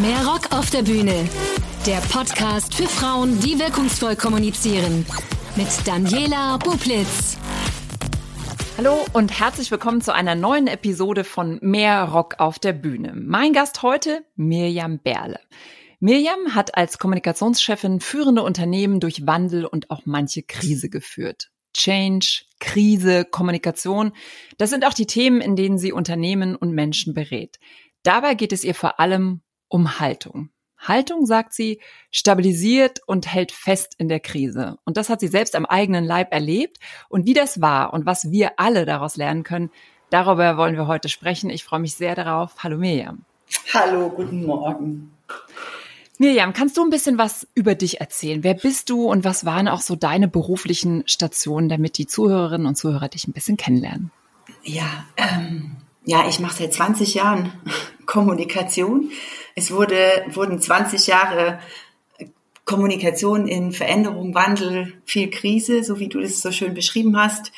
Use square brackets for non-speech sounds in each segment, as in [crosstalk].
Mehr Rock auf der Bühne. Der Podcast für Frauen, die wirkungsvoll kommunizieren. Mit Daniela Bublitz. Hallo und herzlich willkommen zu einer neuen Episode von Mehr Rock auf der Bühne. Mein Gast heute, Mirjam Berle. Mirjam hat als Kommunikationschefin führende Unternehmen durch Wandel und auch manche Krise geführt. Change, Krise, Kommunikation, das sind auch die Themen, in denen sie Unternehmen und Menschen berät. Dabei geht es ihr vor allem um Haltung. Haltung, sagt sie, stabilisiert und hält fest in der Krise. Und das hat sie selbst am eigenen Leib erlebt. Und wie das war und was wir alle daraus lernen können, darüber wollen wir heute sprechen. Ich freue mich sehr darauf. Hallo Mirjam. Hallo, guten Morgen. Mirjam, kannst du ein bisschen was über dich erzählen? Wer bist du und was waren auch so deine beruflichen Stationen, damit die Zuhörerinnen und Zuhörer dich ein bisschen kennenlernen? Ja, ähm, ja, ich mache seit 20 Jahren [laughs] Kommunikation. Es wurde, wurden 20 Jahre Kommunikation in Veränderung, Wandel, viel Krise, so wie du das so schön beschrieben hast.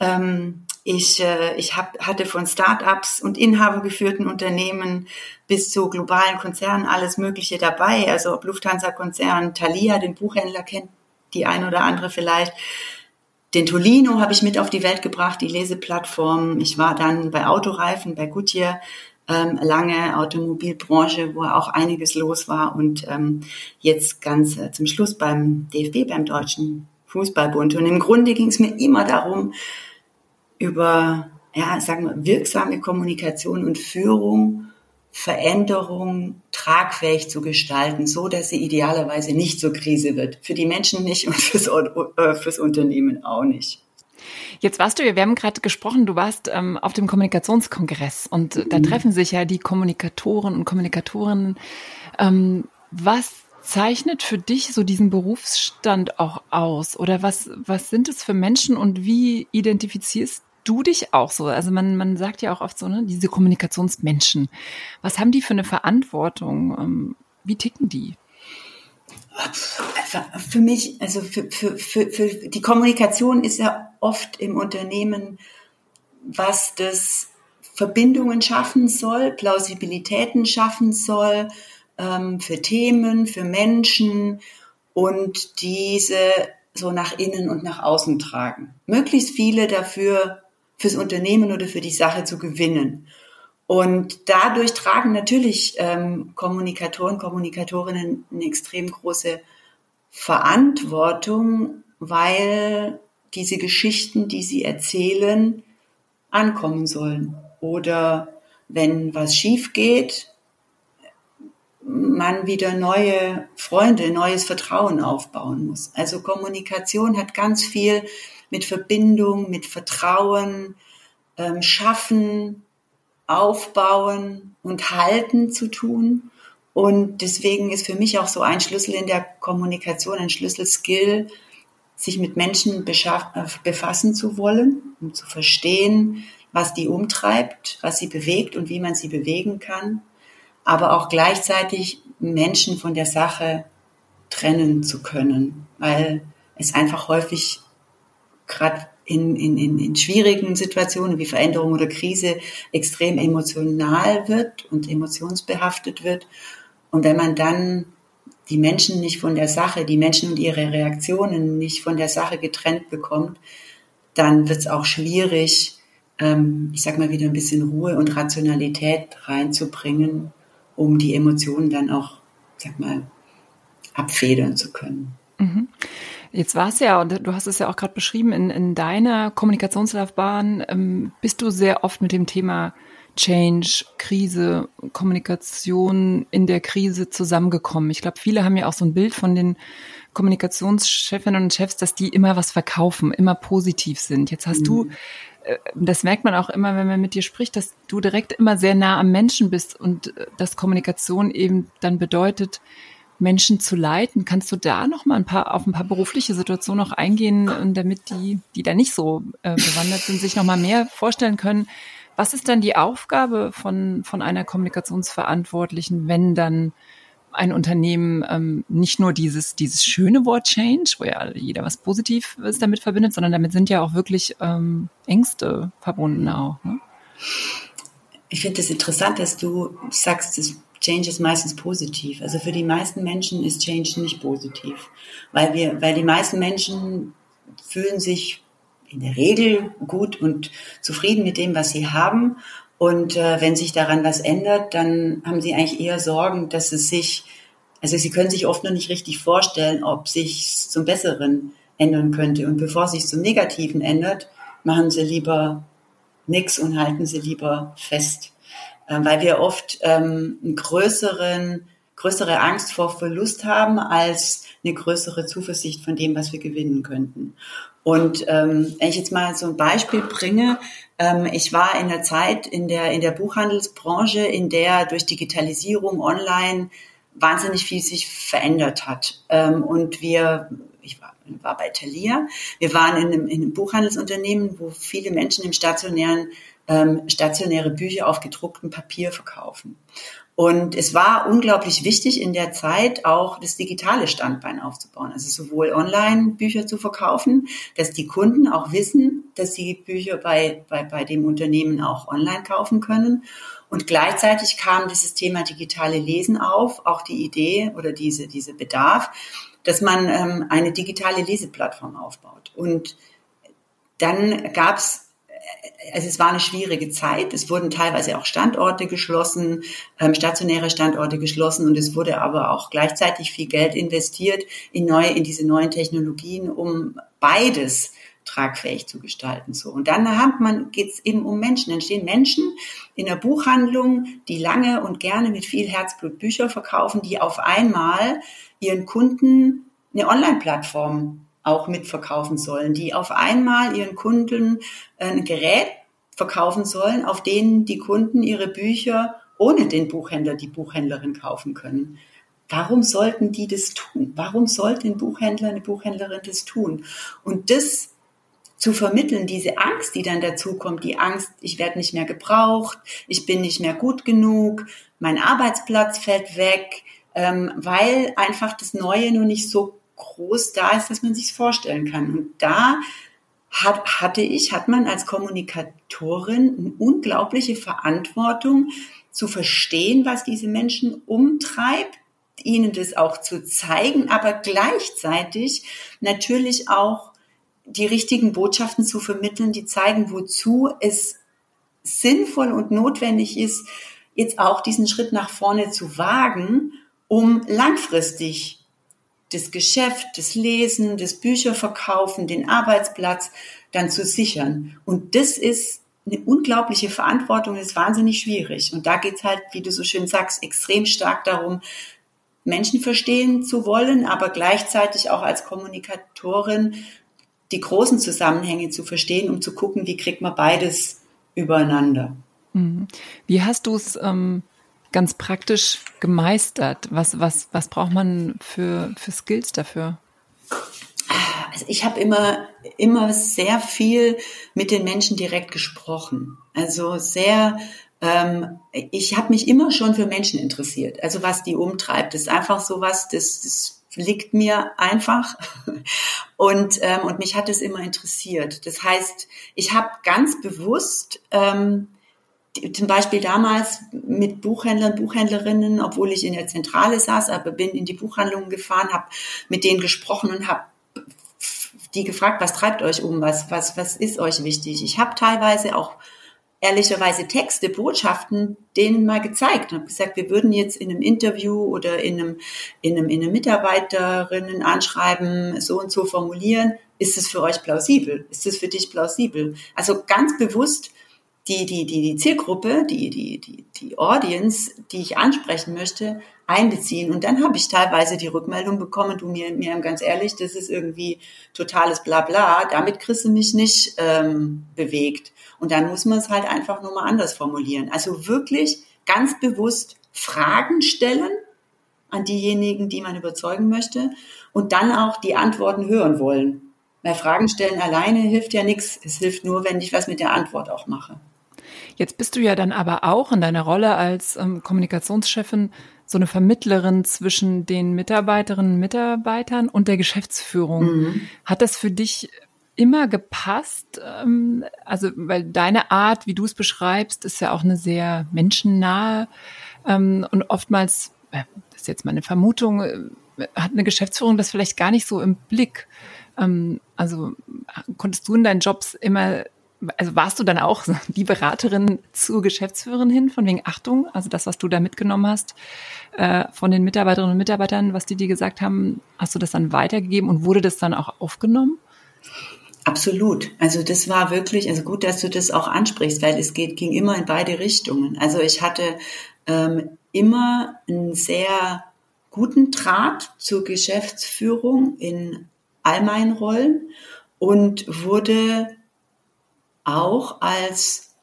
Ähm, ich, äh, ich hab, hatte von Start-ups und inhabergeführten Unternehmen bis zu globalen Konzernen alles Mögliche dabei. Also ob Lufthansa-Konzern, Thalia, den Buchhändler kennt die ein oder andere vielleicht. Den Tolino habe ich mit auf die Welt gebracht, die Leseplattform. Ich war dann bei Autoreifen, bei Goodyear, ähm, lange Automobilbranche, wo auch einiges los war und ähm, jetzt ganz äh, zum Schluss beim DFB, beim Deutschen Fußballbund. Und im Grunde ging es mir immer darum, über, ja, sagen wir, wirksame Kommunikation und Führung Veränderung tragfähig zu gestalten, so dass sie idealerweise nicht zur Krise wird. Für die Menschen nicht und fürs, äh, fürs Unternehmen auch nicht. Jetzt warst du ja, wir haben gerade gesprochen, du warst ähm, auf dem Kommunikationskongress und mhm. da treffen sich ja die Kommunikatoren und Kommunikatorinnen. Ähm, was zeichnet für dich so diesen Berufsstand auch aus? Oder was, was sind es für Menschen und wie identifizierst du dich auch so? Also man, man sagt ja auch oft so, ne, diese Kommunikationsmenschen. Was haben die für eine Verantwortung? Ähm, wie ticken die? Für mich, also für, für, für, für die Kommunikation ist ja oft im Unternehmen, was das Verbindungen schaffen soll, Plausibilitäten schaffen soll, ähm, für Themen, für Menschen und diese so nach innen und nach außen tragen. Möglichst viele dafür fürs Unternehmen oder für die Sache zu gewinnen. Und dadurch tragen natürlich ähm, Kommunikatoren, Kommunikatorinnen eine extrem große Verantwortung, weil diese Geschichten, die sie erzählen, ankommen sollen. Oder wenn was schief geht, man wieder neue Freunde, neues Vertrauen aufbauen muss. Also Kommunikation hat ganz viel mit Verbindung, mit Vertrauen, ähm, Schaffen, Aufbauen und Halten zu tun. Und deswegen ist für mich auch so ein Schlüssel in der Kommunikation, ein Schlüsselskill, sich mit Menschen äh, befassen zu wollen, um zu verstehen, was die umtreibt, was sie bewegt und wie man sie bewegen kann, aber auch gleichzeitig Menschen von der Sache trennen zu können, weil es einfach häufig gerade in, in, in, in schwierigen Situationen wie Veränderung oder Krise extrem emotional wird und emotionsbehaftet wird. Und wenn man dann die Menschen nicht von der Sache, die Menschen und ihre Reaktionen nicht von der Sache getrennt bekommt, dann wird es auch schwierig, ähm, ich sag mal wieder ein bisschen Ruhe und Rationalität reinzubringen, um die Emotionen dann auch, sag mal, abfedern zu können. Mhm. Jetzt war es ja, und du hast es ja auch gerade beschrieben, in, in deiner Kommunikationslaufbahn ähm, bist du sehr oft mit dem Thema Change, Krise, Kommunikation in der Krise zusammengekommen. Ich glaube, viele haben ja auch so ein Bild von den Kommunikationschefinnen und Chefs, dass die immer was verkaufen, immer positiv sind. Jetzt hast mhm. du, äh, das merkt man auch immer, wenn man mit dir spricht, dass du direkt immer sehr nah am Menschen bist und äh, dass Kommunikation eben dann bedeutet, Menschen zu leiten. Kannst du da noch mal ein paar auf ein paar berufliche Situationen noch eingehen, damit die, die da nicht so äh, bewandert sind, sich noch mal mehr vorstellen können? Was ist dann die Aufgabe von von einer Kommunikationsverantwortlichen, wenn dann ein Unternehmen ähm, nicht nur dieses dieses schöne Wort Change, wo ja jeder was Positives damit verbindet, sondern damit sind ja auch wirklich ähm, Ängste verbunden auch. Ne? Ich finde es das interessant, dass du sagst, dass Change ist meistens positiv. Also für die meisten Menschen ist Change nicht positiv, weil wir, weil die meisten Menschen fühlen sich in der Regel gut und zufrieden mit dem, was sie haben. Und äh, wenn sich daran was ändert, dann haben sie eigentlich eher Sorgen, dass es sich, also sie können sich oft noch nicht richtig vorstellen, ob sich zum Besseren ändern könnte. Und bevor sich zum Negativen ändert, machen sie lieber nichts und halten sie lieber fest. Ähm, weil wir oft ähm, einen größeren, größere Angst vor Verlust haben als eine größere Zuversicht von dem, was wir gewinnen könnten. Und ähm, wenn ich jetzt mal so ein Beispiel bringe, ähm, ich war in der Zeit in der, in der Buchhandelsbranche, in der durch Digitalisierung online wahnsinnig viel sich verändert hat. Ähm, und wir, ich war, war bei Thalia, wir waren in einem, in einem Buchhandelsunternehmen, wo viele Menschen im stationären ähm, stationäre Bücher auf gedrucktem Papier verkaufen. Und es war unglaublich wichtig in der Zeit auch das digitale Standbein aufzubauen. Also sowohl online Bücher zu verkaufen, dass die Kunden auch wissen, dass sie Bücher bei, bei, bei dem Unternehmen auch online kaufen können. Und gleichzeitig kam dieses Thema digitale Lesen auf, auch die Idee oder diese, diese Bedarf, dass man ähm, eine digitale Leseplattform aufbaut. Und dann gab es also es war eine schwierige Zeit. Es wurden teilweise auch Standorte geschlossen, ähm, stationäre Standorte geschlossen und es wurde aber auch gleichzeitig viel Geld investiert in neue, in diese neuen Technologien, um beides tragfähig zu gestalten. So. Und dann hat man, geht es eben um Menschen. Entstehen Menschen in der Buchhandlung, die lange und gerne mit viel Herzblut Bücher verkaufen, die auf einmal ihren Kunden eine Online-Plattform auch mitverkaufen sollen, die auf einmal ihren Kunden ein Gerät verkaufen sollen, auf denen die Kunden ihre Bücher ohne den Buchhändler, die Buchhändlerin kaufen können. Warum sollten die das tun? Warum sollte ein Buchhändler, eine Buchhändlerin das tun? Und das zu vermitteln, diese Angst, die dann dazu kommt, die Angst, ich werde nicht mehr gebraucht, ich bin nicht mehr gut genug, mein Arbeitsplatz fällt weg, ähm, weil einfach das Neue nur nicht so groß da ist, dass man sich vorstellen kann. Und da hat, hatte ich, hat man als Kommunikatorin eine unglaubliche Verantwortung zu verstehen, was diese Menschen umtreibt, ihnen das auch zu zeigen, aber gleichzeitig natürlich auch die richtigen Botschaften zu vermitteln, die zeigen, wozu es sinnvoll und notwendig ist, jetzt auch diesen Schritt nach vorne zu wagen, um langfristig das Geschäft, das Lesen, das Bücherverkaufen, den Arbeitsplatz dann zu sichern. Und das ist eine unglaubliche Verantwortung, das ist wahnsinnig schwierig. Und da geht's halt, wie du so schön sagst, extrem stark darum, Menschen verstehen zu wollen, aber gleichzeitig auch als Kommunikatorin die großen Zusammenhänge zu verstehen, um zu gucken, wie kriegt man beides übereinander. Mhm. Wie hast du es ähm, ganz praktisch gemeistert? Was, was, was braucht man für, für Skills dafür? Also ich habe immer, immer sehr viel mit den Menschen direkt gesprochen. Also sehr, ähm, ich habe mich immer schon für Menschen interessiert. Also was die umtreibt, ist einfach so was, das, das liegt mir einfach [laughs] und ähm, und mich hat es immer interessiert. Das heißt, ich habe ganz bewusst ähm, zum Beispiel damals mit Buchhändlern, Buchhändlerinnen, obwohl ich in der Zentrale saß, aber bin in die Buchhandlungen gefahren, habe mit denen gesprochen und habe die gefragt, was treibt euch um, was, was, was ist euch wichtig. Ich habe teilweise auch ehrlicherweise Texte, Botschaften denen mal gezeigt und habe gesagt, wir würden jetzt in einem Interview oder in einem, in einem, in einem Mitarbeiterinnen anschreiben, so und so formulieren. Ist es für euch plausibel? Ist es für dich plausibel? Also ganz bewusst die, die, die, die Zielgruppe, die, die, die, die Audience, die ich ansprechen möchte, einbeziehen. Und dann habe ich teilweise die Rückmeldung bekommen, du mir, mir ganz ehrlich, das ist irgendwie totales Blabla, damit kriegst du mich nicht ähm, bewegt. Und dann muss man es halt einfach nur mal anders formulieren. Also wirklich ganz bewusst Fragen stellen an diejenigen, die man überzeugen möchte und dann auch die Antworten hören wollen. Weil Fragen stellen alleine hilft ja nichts. Es hilft nur, wenn ich was mit der Antwort auch mache. Jetzt bist du ja dann aber auch in deiner Rolle als ähm, Kommunikationschefin so eine Vermittlerin zwischen den Mitarbeiterinnen und Mitarbeitern und der Geschäftsführung. Mhm. Hat das für dich immer gepasst? Ähm, also, weil deine Art, wie du es beschreibst, ist ja auch eine sehr menschennahe ähm, und oftmals, äh, das ist jetzt meine Vermutung, äh, hat eine Geschäftsführung das vielleicht gar nicht so im Blick. Ähm, also konntest du in deinen Jobs immer also warst du dann auch [laughs] die Beraterin zur Geschäftsführerin hin, von wegen Achtung, also das, was du da mitgenommen hast äh, von den Mitarbeiterinnen und Mitarbeitern, was die dir gesagt haben, hast du das dann weitergegeben und wurde das dann auch aufgenommen? Absolut. Also das war wirklich, also gut, dass du das auch ansprichst, weil es geht, ging immer in beide Richtungen. Also ich hatte ähm, immer einen sehr guten Draht zur Geschäftsführung in all meinen Rollen und wurde auch als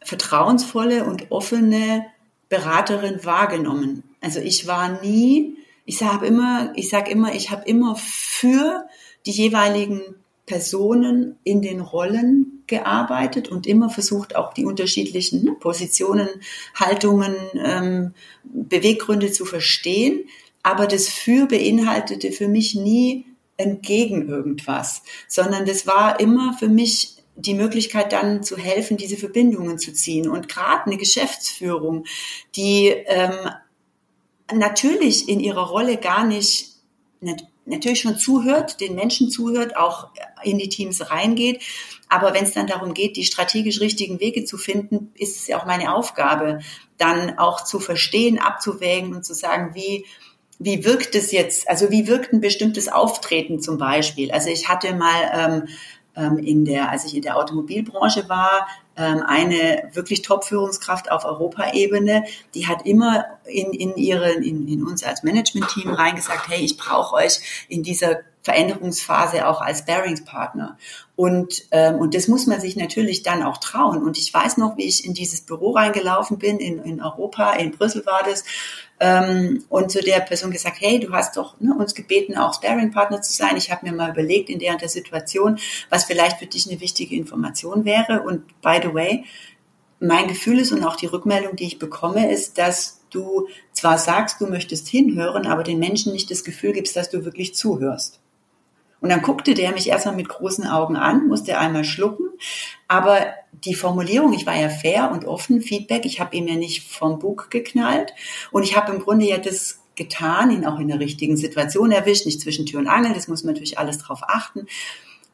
vertrauensvolle und offene Beraterin wahrgenommen. Also ich war nie, ich sage immer, ich sage immer, ich habe immer für die jeweiligen Personen in den Rollen gearbeitet und immer versucht, auch die unterschiedlichen ne, Positionen, Haltungen, ähm, Beweggründe zu verstehen. Aber das Für beinhaltete für mich nie entgegen irgendwas, sondern das war immer für mich die Möglichkeit dann zu helfen, diese Verbindungen zu ziehen. Und gerade eine Geschäftsführung, die ähm, natürlich in ihrer Rolle gar nicht, natürlich schon zuhört, den Menschen zuhört, auch in die Teams reingeht. Aber wenn es dann darum geht, die strategisch richtigen Wege zu finden, ist es ja auch meine Aufgabe, dann auch zu verstehen, abzuwägen und zu sagen, wie wie wirkt es jetzt, also wie wirkt ein bestimmtes Auftreten zum Beispiel? Also ich hatte mal ähm, ähm, in der, als ich in der Automobilbranche war, ähm, eine wirklich Top-Führungskraft auf Europaebene, die hat immer in, in ihren, in, in uns als Management-Team reingesagt, hey, ich brauche euch in dieser Veränderungsphase auch als Bearingspartner. Und, ähm, und das muss man sich natürlich dann auch trauen. Und ich weiß noch, wie ich in dieses Büro reingelaufen bin, in, in Europa, in Brüssel war das, ähm, und zu der Person gesagt, hey, du hast doch ne, uns gebeten, auch Sparing-Partner zu sein. Ich habe mir mal überlegt in der und der Situation, was vielleicht für dich eine wichtige Information wäre. Und by the way, mein Gefühl ist und auch die Rückmeldung, die ich bekomme, ist, dass du zwar sagst, du möchtest hinhören, aber den Menschen nicht das Gefühl gibst, dass du wirklich zuhörst. Und dann guckte der mich erstmal mit großen Augen an, musste einmal schlucken. Aber die Formulierung, ich war ja fair und offen, Feedback, ich habe ihm ja nicht vom Bug geknallt. Und ich habe im Grunde ja das getan, ihn auch in der richtigen Situation erwischt, nicht zwischen Tür und Angel, das muss man natürlich alles drauf achten.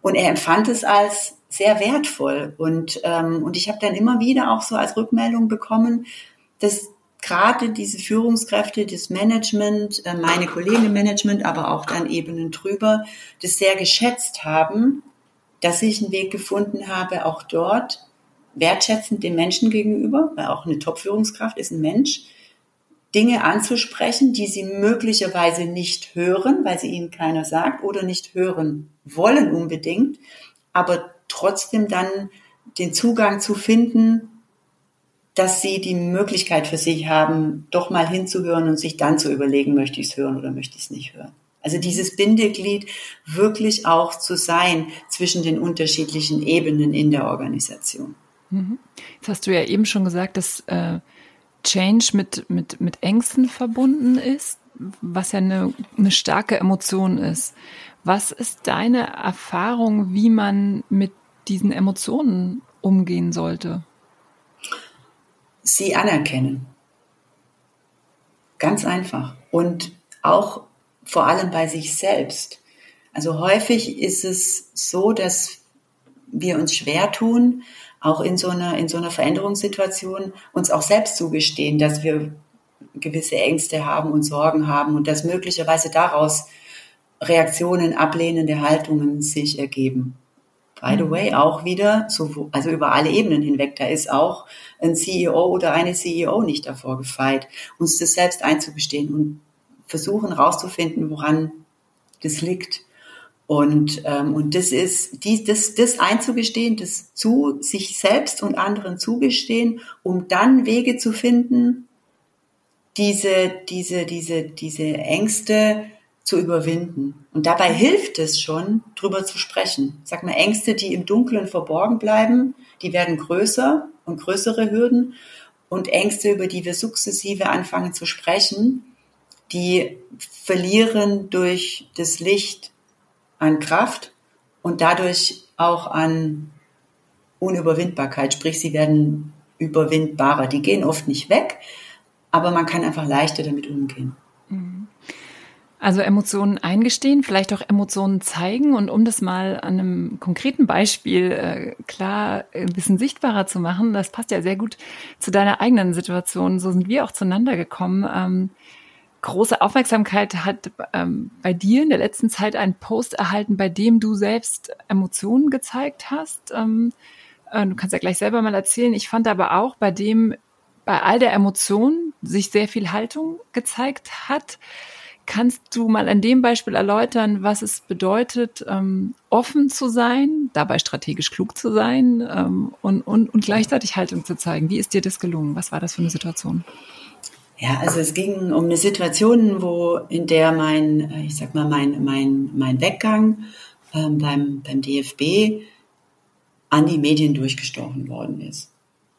Und er empfand es als sehr wertvoll. Und, ähm, und ich habe dann immer wieder auch so als Rückmeldung bekommen, dass gerade diese Führungskräfte, das Management, äh, meine Kollegen im Management, aber auch dann Ebenen drüber, das sehr geschätzt haben, dass ich einen Weg gefunden habe, auch dort wertschätzend dem Menschen gegenüber, weil auch eine Top-Führungskraft ist ein Mensch, Dinge anzusprechen, die sie möglicherweise nicht hören, weil sie ihnen keiner sagt oder nicht hören wollen unbedingt, aber trotzdem dann den Zugang zu finden, dass sie die Möglichkeit für sich haben, doch mal hinzuhören und sich dann zu überlegen, möchte ich es hören oder möchte ich es nicht hören. Also dieses Bindeglied wirklich auch zu sein zwischen den unterschiedlichen Ebenen in der Organisation. Mhm. Jetzt hast du ja eben schon gesagt, dass äh, Change mit, mit, mit Ängsten verbunden ist, was ja eine, eine starke Emotion ist. Was ist deine Erfahrung, wie man mit diesen Emotionen umgehen sollte? Sie anerkennen. Ganz einfach. Und auch vor allem bei sich selbst. Also häufig ist es so, dass wir uns schwer tun, auch in so einer, in so einer Veränderungssituation uns auch selbst zugestehen, dass wir gewisse Ängste haben und Sorgen haben und dass möglicherweise daraus Reaktionen, ablehnende Haltungen sich ergeben by the way, auch wieder, so, also über alle Ebenen hinweg, da ist auch ein CEO oder eine CEO nicht davor gefeit, uns das selbst einzugestehen und versuchen rauszufinden, woran das liegt. Und, ähm, und das ist, die, das, das einzugestehen, das zu sich selbst und anderen zugestehen, um dann Wege zu finden, diese, diese, diese, diese Ängste zu überwinden. Und dabei hilft es schon, drüber zu sprechen. Sag mal, Ängste, die im Dunkeln verborgen bleiben, die werden größer und größere Hürden. Und Ängste, über die wir sukzessive anfangen zu sprechen, die verlieren durch das Licht an Kraft und dadurch auch an Unüberwindbarkeit, sprich sie werden überwindbarer. Die gehen oft nicht weg, aber man kann einfach leichter damit umgehen. Also Emotionen eingestehen, vielleicht auch Emotionen zeigen und um das mal an einem konkreten Beispiel äh, klar ein bisschen sichtbarer zu machen, das passt ja sehr gut zu deiner eigenen Situation. So sind wir auch zueinander gekommen. Ähm, große Aufmerksamkeit hat ähm, bei dir in der letzten Zeit ein Post erhalten, bei dem du selbst Emotionen gezeigt hast. Ähm, äh, du kannst ja gleich selber mal erzählen. Ich fand aber auch, bei dem bei all der Emotionen sich sehr viel Haltung gezeigt hat. Kannst du mal an dem Beispiel erläutern, was es bedeutet, ähm, offen zu sein, dabei strategisch klug zu sein ähm, und, und, und gleichzeitig Haltung zu zeigen? Wie ist dir das gelungen? Was war das für eine Situation? Ja, also es ging um eine Situation, wo in der mein, äh, ich sag mal, mein, mein, mein Weggang ähm, beim, beim DFB an die Medien durchgestochen worden ist.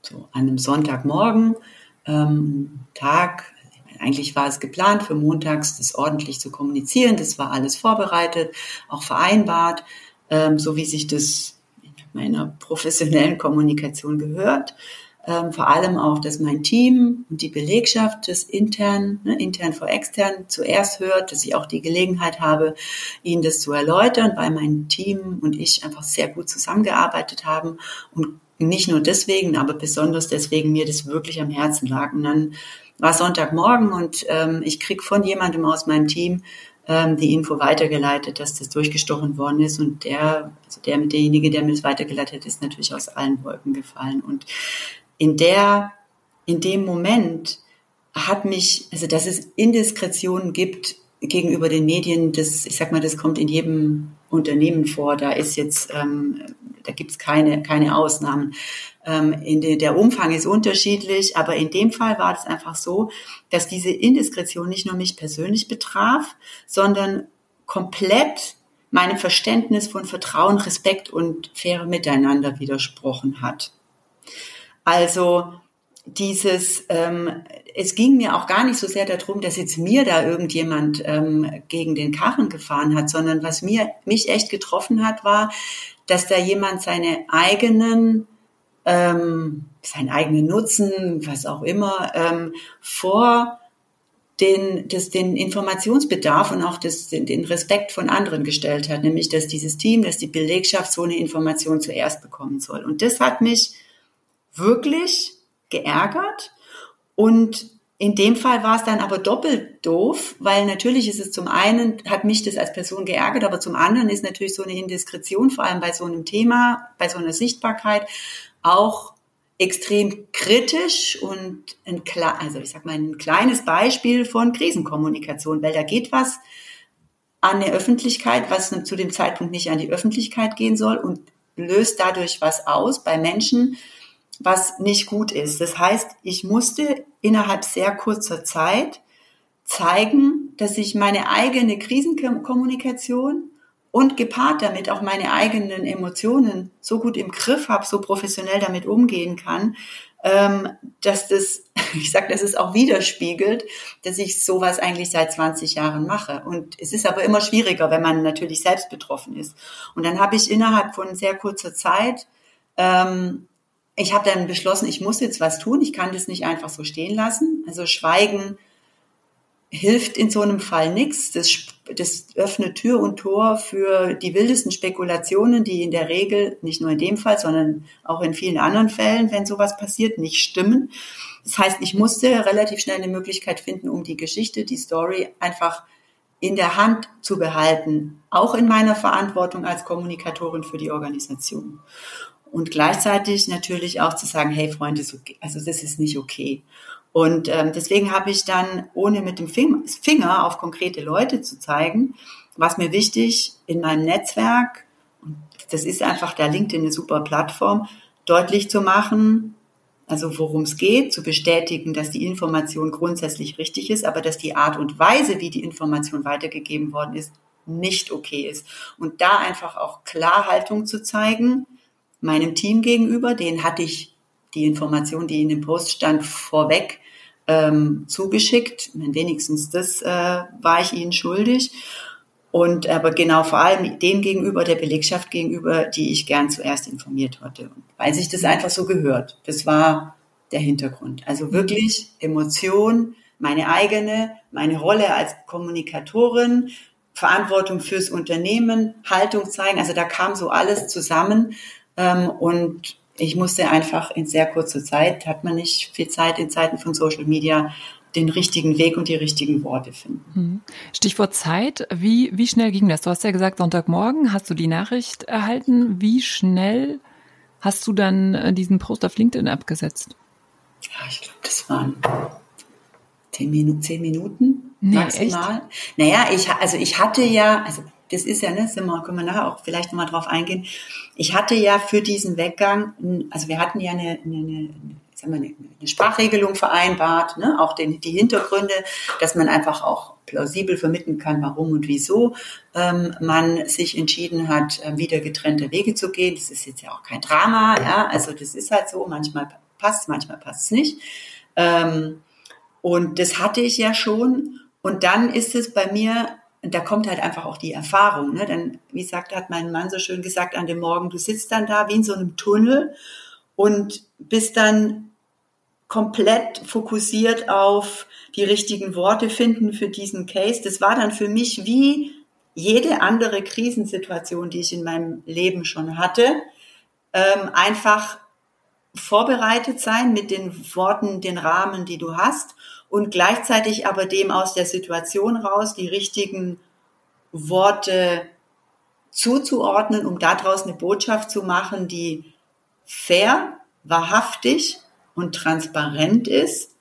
So an einem Sonntagmorgen, ähm, Tag, eigentlich war es geplant, für montags das ordentlich zu kommunizieren. Das war alles vorbereitet, auch vereinbart, ähm, so wie sich das in meiner professionellen Kommunikation gehört. Ähm, vor allem auch, dass mein Team und die Belegschaft das intern, ne, intern vor extern zuerst hört, dass ich auch die Gelegenheit habe, ihnen das zu erläutern, weil mein Team und ich einfach sehr gut zusammengearbeitet haben und nicht nur deswegen, aber besonders deswegen mir das wirklich am Herzen lag. Und dann war Sonntagmorgen und ähm, ich krieg von jemandem aus meinem Team ähm, die Info weitergeleitet, dass das durchgestochen worden ist und der, also der derjenige, der mir das weitergeleitet hat, ist natürlich aus allen Wolken gefallen und in der, in dem Moment hat mich, also dass es Indiskretionen gibt gegenüber den Medien, das, ich sag mal, das kommt in jedem Unternehmen vor. Da ist jetzt, ähm, da gibt's keine, keine Ausnahmen. Ähm, de, der Umfang ist unterschiedlich, aber in dem Fall war es einfach so, dass diese Indiskretion nicht nur mich persönlich betraf, sondern komplett meinem Verständnis von Vertrauen, Respekt und faire Miteinander widersprochen hat. Also dieses, ähm, es ging mir auch gar nicht so sehr darum, dass jetzt mir da irgendjemand ähm, gegen den Karren gefahren hat, sondern was mir mich echt getroffen hat, war, dass da jemand seine eigenen ähm, seinen eigenen Nutzen, was auch immer, ähm, vor den, das, den Informationsbedarf und auch das, den, den Respekt von anderen gestellt hat, nämlich dass dieses Team, dass die Belegschaft so eine Information zuerst bekommen soll. Und das hat mich wirklich geärgert. Und in dem Fall war es dann aber doppelt doof, weil natürlich ist es zum einen, hat mich das als Person geärgert, aber zum anderen ist natürlich so eine Indiskretion, vor allem bei so einem Thema, bei so einer Sichtbarkeit, auch extrem kritisch und ein, also ich sag mal ein kleines Beispiel von Krisenkommunikation, weil da geht was an der Öffentlichkeit, was zu dem Zeitpunkt nicht an die Öffentlichkeit gehen soll und löst dadurch was aus bei Menschen, was nicht gut ist. Das heißt, ich musste innerhalb sehr kurzer Zeit zeigen, dass ich meine eigene Krisenkommunikation und gepaart damit auch meine eigenen Emotionen so gut im Griff habe, so professionell damit umgehen kann, ähm, dass das, [laughs] ich sage, dass es auch widerspiegelt, dass ich sowas eigentlich seit 20 Jahren mache. Und es ist aber immer schwieriger, wenn man natürlich selbst betroffen ist. Und dann habe ich innerhalb von sehr kurzer Zeit ähm, ich habe dann beschlossen, ich muss jetzt was tun. Ich kann das nicht einfach so stehen lassen. Also Schweigen hilft in so einem Fall nichts. Das, das öffnet Tür und Tor für die wildesten Spekulationen, die in der Regel, nicht nur in dem Fall, sondern auch in vielen anderen Fällen, wenn sowas passiert, nicht stimmen. Das heißt, ich musste relativ schnell eine Möglichkeit finden, um die Geschichte, die Story einfach in der Hand zu behalten, auch in meiner Verantwortung als Kommunikatorin für die Organisation und gleichzeitig natürlich auch zu sagen, hey Freunde, also das ist nicht okay. Und ähm, deswegen habe ich dann, ohne mit dem Finger auf konkrete Leute zu zeigen, was mir wichtig in meinem Netzwerk, das ist einfach da LinkedIn eine super Plattform, deutlich zu machen, also worum es geht, zu bestätigen, dass die Information grundsätzlich richtig ist, aber dass die Art und Weise, wie die Information weitergegeben worden ist, nicht okay ist. Und da einfach auch Klarhaltung zu zeigen, meinem Team gegenüber. Den hatte ich die Information, die in dem Post stand, vorweg ähm, zugeschickt. Wenigstens das äh, war ich ihnen schuldig. Und aber genau vor allem dem gegenüber, der Belegschaft gegenüber, die ich gern zuerst informiert hatte. Weil sich das einfach so gehört. Das war der Hintergrund. Also wirklich Emotion, meine eigene, meine Rolle als Kommunikatorin, Verantwortung fürs Unternehmen, Haltung zeigen. Also da kam so alles zusammen. Ähm, und ich musste einfach in sehr kurzer Zeit, hat man nicht viel Zeit in Zeiten von Social Media, den richtigen Weg und die richtigen Worte finden. Mhm. Stichwort Zeit. Wie, wie schnell ging das? Du hast ja gesagt, Sonntagmorgen hast du die Nachricht erhalten. Wie schnell hast du dann äh, diesen Post auf LinkedIn abgesetzt? Ja, ich glaube, das waren zehn Minuten, zehn Minuten nee, maximal. Echt? Naja, ich, also ich hatte ja, also das ist ja, ne, sind wir, können wir nachher auch vielleicht nochmal drauf eingehen. Ich hatte ja für diesen Weggang, also wir hatten ja eine, eine, eine sagen wir, eine Sprachregelung vereinbart, ne? auch den, die Hintergründe, dass man einfach auch plausibel vermitteln kann, warum und wieso ähm, man sich entschieden hat, äh, wieder getrennte Wege zu gehen. Das ist jetzt ja auch kein Drama, ja, also das ist halt so, manchmal passt, manchmal passt es nicht. Ähm, und das hatte ich ja schon. Und dann ist es bei mir, da kommt halt einfach auch die Erfahrung. Ne? Dann, wie sagt, hat mein Mann so schön gesagt an dem Morgen, du sitzt dann da wie in so einem Tunnel und bist dann komplett fokussiert auf die richtigen Worte finden für diesen Case. Das war dann für mich wie jede andere Krisensituation, die ich in meinem Leben schon hatte, ähm, einfach vorbereitet sein mit den Worten, den Rahmen, die du hast und gleichzeitig aber dem aus der Situation raus die richtigen Worte zuzuordnen, um daraus eine Botschaft zu machen, die fair, wahrhaftig und transparent ist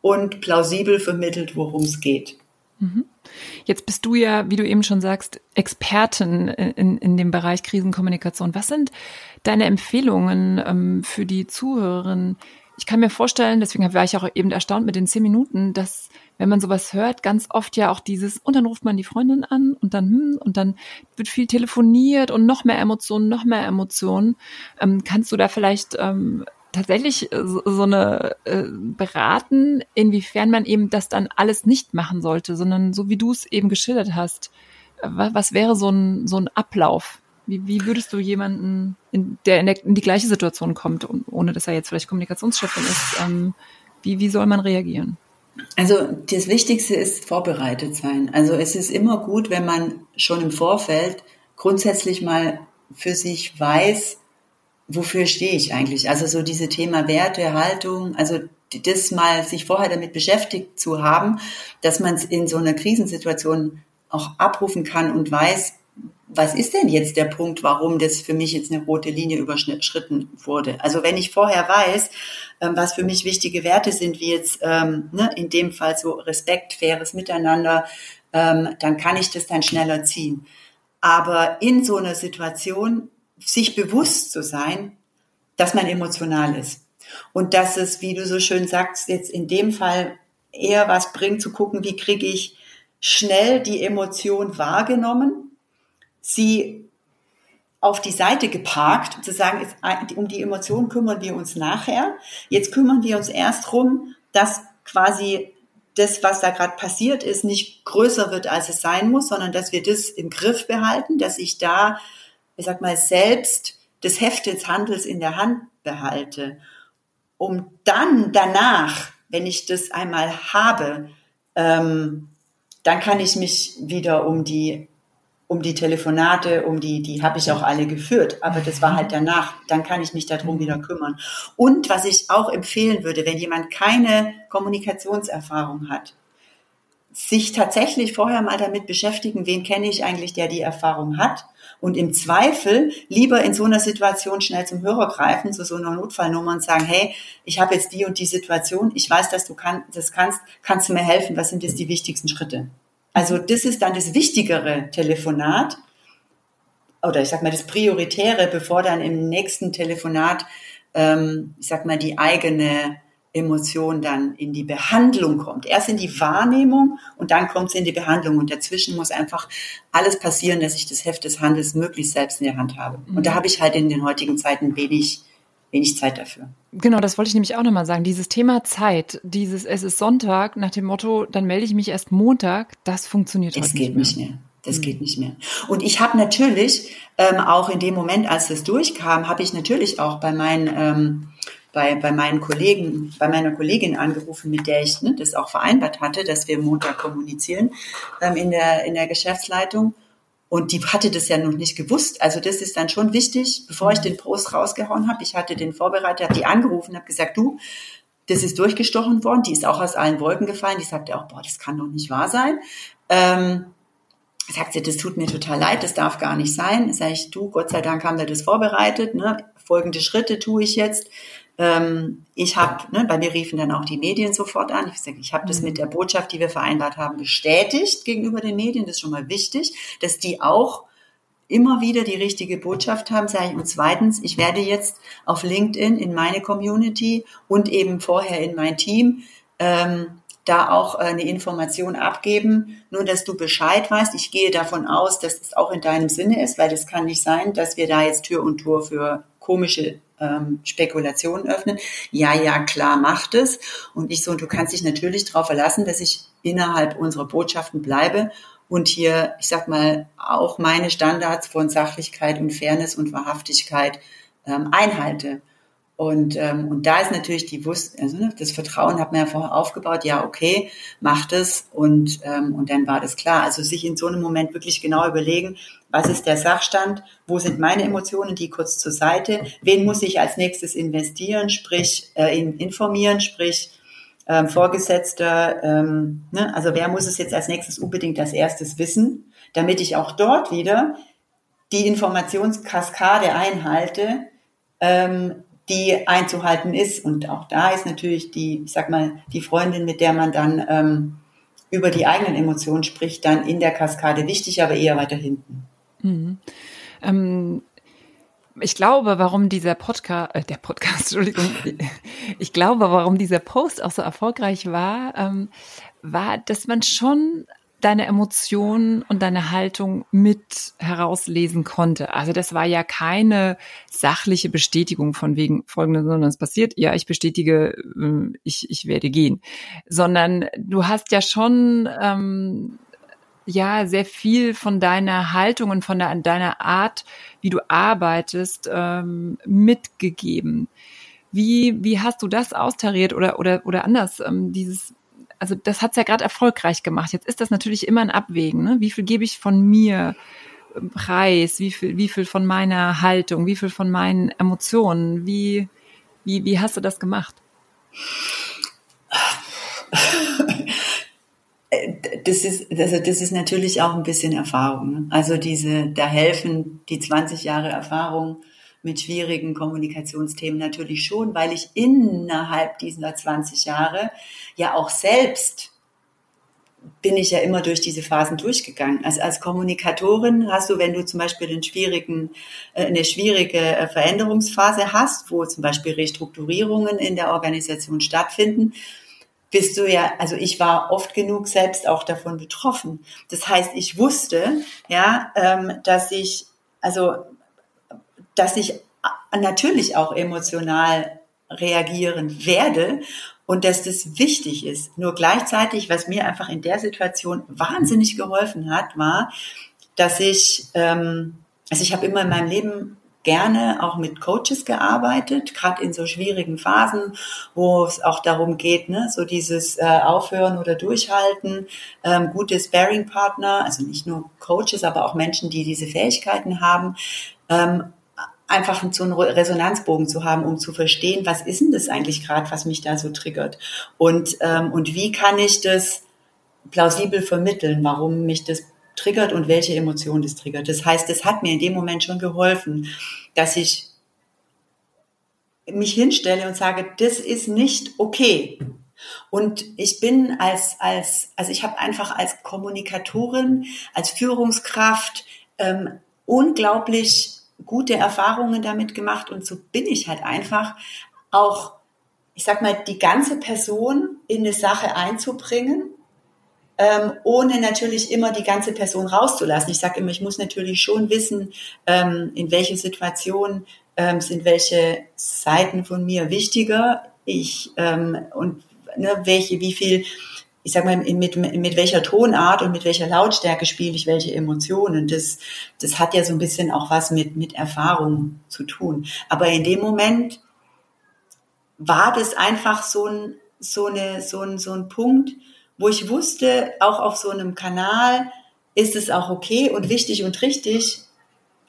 und plausibel vermittelt, worum es geht. Mhm. Jetzt bist du ja, wie du eben schon sagst, Expertin in, in dem Bereich Krisenkommunikation. Was sind deine Empfehlungen ähm, für die Zuhörerinnen? Ich kann mir vorstellen, deswegen war ich auch eben erstaunt mit den zehn Minuten, dass wenn man sowas hört, ganz oft ja auch dieses, und dann ruft man die Freundin an und dann, hm, und dann wird viel telefoniert und noch mehr Emotionen, noch mehr Emotionen. Ähm, kannst du da vielleicht ähm, tatsächlich äh, so, so eine äh, beraten, inwiefern man eben das dann alles nicht machen sollte, sondern so wie du es eben geschildert hast. Äh, was, was wäre so ein, so ein Ablauf? Wie, wie würdest du jemanden, in, der, in, der in die gleiche Situation kommt, ohne dass er jetzt vielleicht Kommunikationschefin ist, ähm, wie, wie soll man reagieren? Also das Wichtigste ist vorbereitet sein. Also es ist immer gut, wenn man schon im Vorfeld grundsätzlich mal für sich weiß, wofür stehe ich eigentlich? Also so diese Thema Werte, Haltung, also das mal sich vorher damit beschäftigt zu haben, dass man es in so einer Krisensituation auch abrufen kann und weiß, was ist denn jetzt der Punkt, warum das für mich jetzt eine rote Linie überschritten wurde? Also wenn ich vorher weiß, ähm, was für mich wichtige Werte sind, wie jetzt ähm, ne, in dem Fall so Respekt, faires Miteinander, ähm, dann kann ich das dann schneller ziehen. Aber in so einer Situation sich bewusst zu sein, dass man emotional ist. Und dass es, wie du so schön sagst, jetzt in dem Fall eher was bringt, zu gucken, wie kriege ich schnell die Emotion wahrgenommen, sie auf die Seite geparkt, zu sagen, um die Emotion kümmern wir uns nachher. Jetzt kümmern wir uns erst drum, dass quasi das, was da gerade passiert ist, nicht größer wird, als es sein muss, sondern dass wir das im Griff behalten, dass ich da ich sag mal, selbst das Heft des Handels in der Hand behalte, um dann danach, wenn ich das einmal habe, ähm, dann kann ich mich wieder um die um die Telefonate, um die, die habe ich auch alle geführt, aber das war halt danach, dann kann ich mich darum wieder kümmern. Und was ich auch empfehlen würde, wenn jemand keine Kommunikationserfahrung hat, sich tatsächlich vorher mal damit beschäftigen, wen kenne ich eigentlich, der die Erfahrung hat. Und im Zweifel lieber in so einer Situation schnell zum Hörer greifen, zu so einer Notfallnummer und sagen, hey, ich habe jetzt die und die Situation, ich weiß, dass du kann, das kannst, kannst du mir helfen, was sind jetzt die wichtigsten Schritte? Also das ist dann das wichtigere Telefonat oder ich sag mal das Prioritäre, bevor dann im nächsten Telefonat, ähm, ich sag mal, die eigene Emotion dann in die Behandlung kommt. Erst in die Wahrnehmung und dann kommt es in die Behandlung. Und dazwischen muss einfach alles passieren, dass ich das Heft des Handels möglichst selbst in der Hand habe. Und da mhm. habe ich halt in den heutigen Zeiten wenig, wenig Zeit dafür. Genau, das wollte ich nämlich auch nochmal sagen. Dieses Thema Zeit, dieses Es ist Sonntag nach dem Motto, dann melde ich mich erst Montag, das funktioniert es geht nicht mehr. Das mhm. geht nicht mehr. Und ich habe natürlich ähm, auch in dem Moment, als das durchkam, habe ich natürlich auch bei meinen ähm, bei, bei meinen Kollegen, bei meiner Kollegin angerufen, mit der ich ne, das auch vereinbart hatte, dass wir Montag kommunizieren ähm, in der in der Geschäftsleitung. Und die hatte das ja noch nicht gewusst. Also das ist dann schon wichtig, bevor ich den Post rausgehauen habe. Ich hatte den vorbereitet, habe die angerufen, habe gesagt, du, das ist durchgestochen worden, die ist auch aus allen Wolken gefallen. Die sagte auch, boah, das kann doch nicht wahr sein. Ähm, sagt sie, das tut mir total leid, das darf gar nicht sein. Sag ich, du, Gott sei Dank haben wir das vorbereitet. Ne? Folgende Schritte tue ich jetzt. Ähm, ich habe, ne, bei mir riefen dann auch die Medien sofort an. Ich ich habe das mhm. mit der Botschaft, die wir vereinbart haben, bestätigt gegenüber den Medien. Das ist schon mal wichtig, dass die auch immer wieder die richtige Botschaft haben, sage ich. Und zweitens, ich werde jetzt auf LinkedIn in meine Community und eben vorher in mein Team ähm, da auch äh, eine Information abgeben, nur dass du Bescheid weißt. Ich gehe davon aus, dass es auch in deinem Sinne ist, weil es kann nicht sein, dass wir da jetzt Tür und Tor für komische ähm, Spekulationen öffnen. Ja, ja, klar, macht es. Und ich so, und du kannst dich natürlich darauf verlassen, dass ich innerhalb unserer Botschaften bleibe und hier, ich sag mal, auch meine Standards von Sachlichkeit und Fairness und Wahrhaftigkeit ähm, einhalte. Und, ähm, und da ist natürlich die Wust also ne, das Vertrauen hat man ja vorher aufgebaut, ja, okay, macht es und, ähm, und dann war das klar. Also sich in so einem Moment wirklich genau überlegen, was ist der Sachstand, wo sind meine Emotionen, die kurz zur Seite, wen muss ich als nächstes investieren, sprich äh, in, informieren, sprich ähm, Vorgesetzter, ähm, ne, also wer muss es jetzt als nächstes unbedingt als erstes wissen, damit ich auch dort wieder die Informationskaskade einhalte, ähm, die einzuhalten ist. Und auch da ist natürlich die, ich sag mal, die Freundin, mit der man dann ähm, über die eigenen Emotionen spricht, dann in der Kaskade wichtig, aber eher weiter hinten. Mhm. Ähm, ich glaube, warum dieser Podcast, äh, der Podcast, [laughs] Entschuldigung, ich glaube, warum dieser Post auch so erfolgreich war, ähm, war, dass man schon deine Emotionen und deine Haltung mit herauslesen konnte. Also das war ja keine sachliche Bestätigung von wegen folgendes, sondern es passiert, ja, ich bestätige, äh, ich, ich werde gehen. Sondern du hast ja schon ähm, ja sehr viel von deiner Haltung und von deiner Art, wie du arbeitest, ähm, mitgegeben. Wie, wie hast du das austariert oder, oder, oder anders, ähm, dieses also das hat's ja gerade erfolgreich gemacht. Jetzt ist das natürlich immer ein Abwägen. Ne? Wie viel gebe ich von mir ähm, preis? Wie viel, wie viel von meiner Haltung? Wie viel von meinen Emotionen? Wie, wie, wie hast du das gemacht? Das ist, also das ist natürlich auch ein bisschen Erfahrung. Ne? Also diese, da helfen die 20 Jahre Erfahrung mit schwierigen Kommunikationsthemen natürlich schon, weil ich innerhalb dieser 20 Jahre ja auch selbst bin ich ja immer durch diese Phasen durchgegangen. Also als Kommunikatorin hast du, wenn du zum Beispiel einen schwierigen, äh, eine schwierige äh, Veränderungsphase hast, wo zum Beispiel Restrukturierungen in der Organisation stattfinden, bist du ja, also ich war oft genug selbst auch davon betroffen. Das heißt, ich wusste, ja, ähm, dass ich, also dass ich natürlich auch emotional reagieren werde und dass das wichtig ist. Nur gleichzeitig, was mir einfach in der Situation wahnsinnig geholfen hat, war, dass ich, ähm, also ich habe immer in meinem Leben gerne auch mit Coaches gearbeitet, gerade in so schwierigen Phasen, wo es auch darum geht, ne, so dieses äh, Aufhören oder Durchhalten, ähm, gute Sparing-Partner, also nicht nur Coaches, aber auch Menschen, die diese Fähigkeiten haben, ähm, einfach so einen Resonanzbogen zu haben, um zu verstehen, was ist denn das eigentlich gerade, was mich da so triggert und ähm, und wie kann ich das plausibel vermitteln, warum mich das triggert und welche Emotion das triggert. Das heißt, es hat mir in dem Moment schon geholfen, dass ich mich hinstelle und sage, das ist nicht okay. Und ich bin als, als, also ich habe einfach als Kommunikatorin, als Führungskraft ähm, unglaublich gute Erfahrungen damit gemacht und so bin ich halt einfach auch, ich sag mal, die ganze Person in eine Sache einzubringen, ähm, ohne natürlich immer die ganze Person rauszulassen. Ich sage immer, ich muss natürlich schon wissen, ähm, in welcher Situation ähm, sind welche Seiten von mir wichtiger, ich ähm, und ne, welche, wie viel ich sag mal, mit, mit welcher Tonart und mit welcher Lautstärke spiele ich welche Emotionen. Das, das hat ja so ein bisschen auch was mit, mit Erfahrung zu tun. Aber in dem Moment war das einfach so ein, so eine, so ein, so ein Punkt, wo ich wusste, auch auf so einem Kanal ist es auch okay und wichtig und richtig,